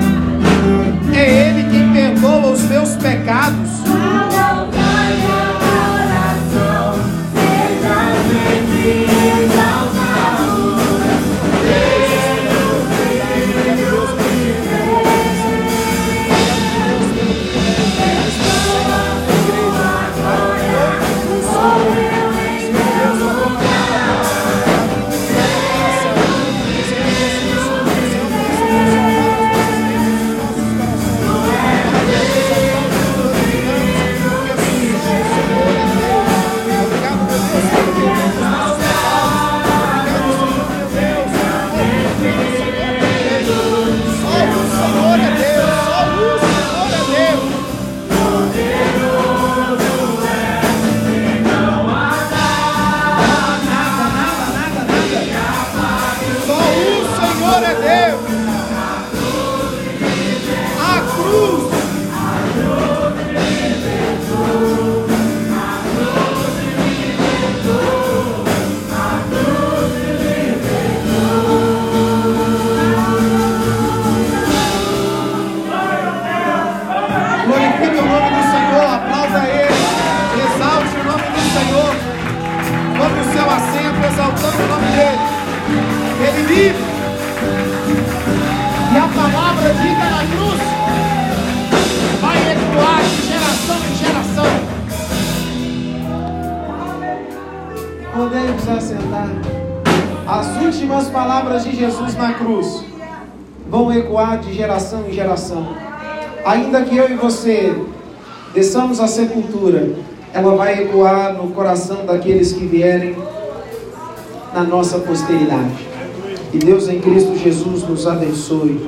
A sepultura, ela vai ecoar no coração daqueles que vierem na nossa posteridade. E Deus em Cristo Jesus nos abençoe.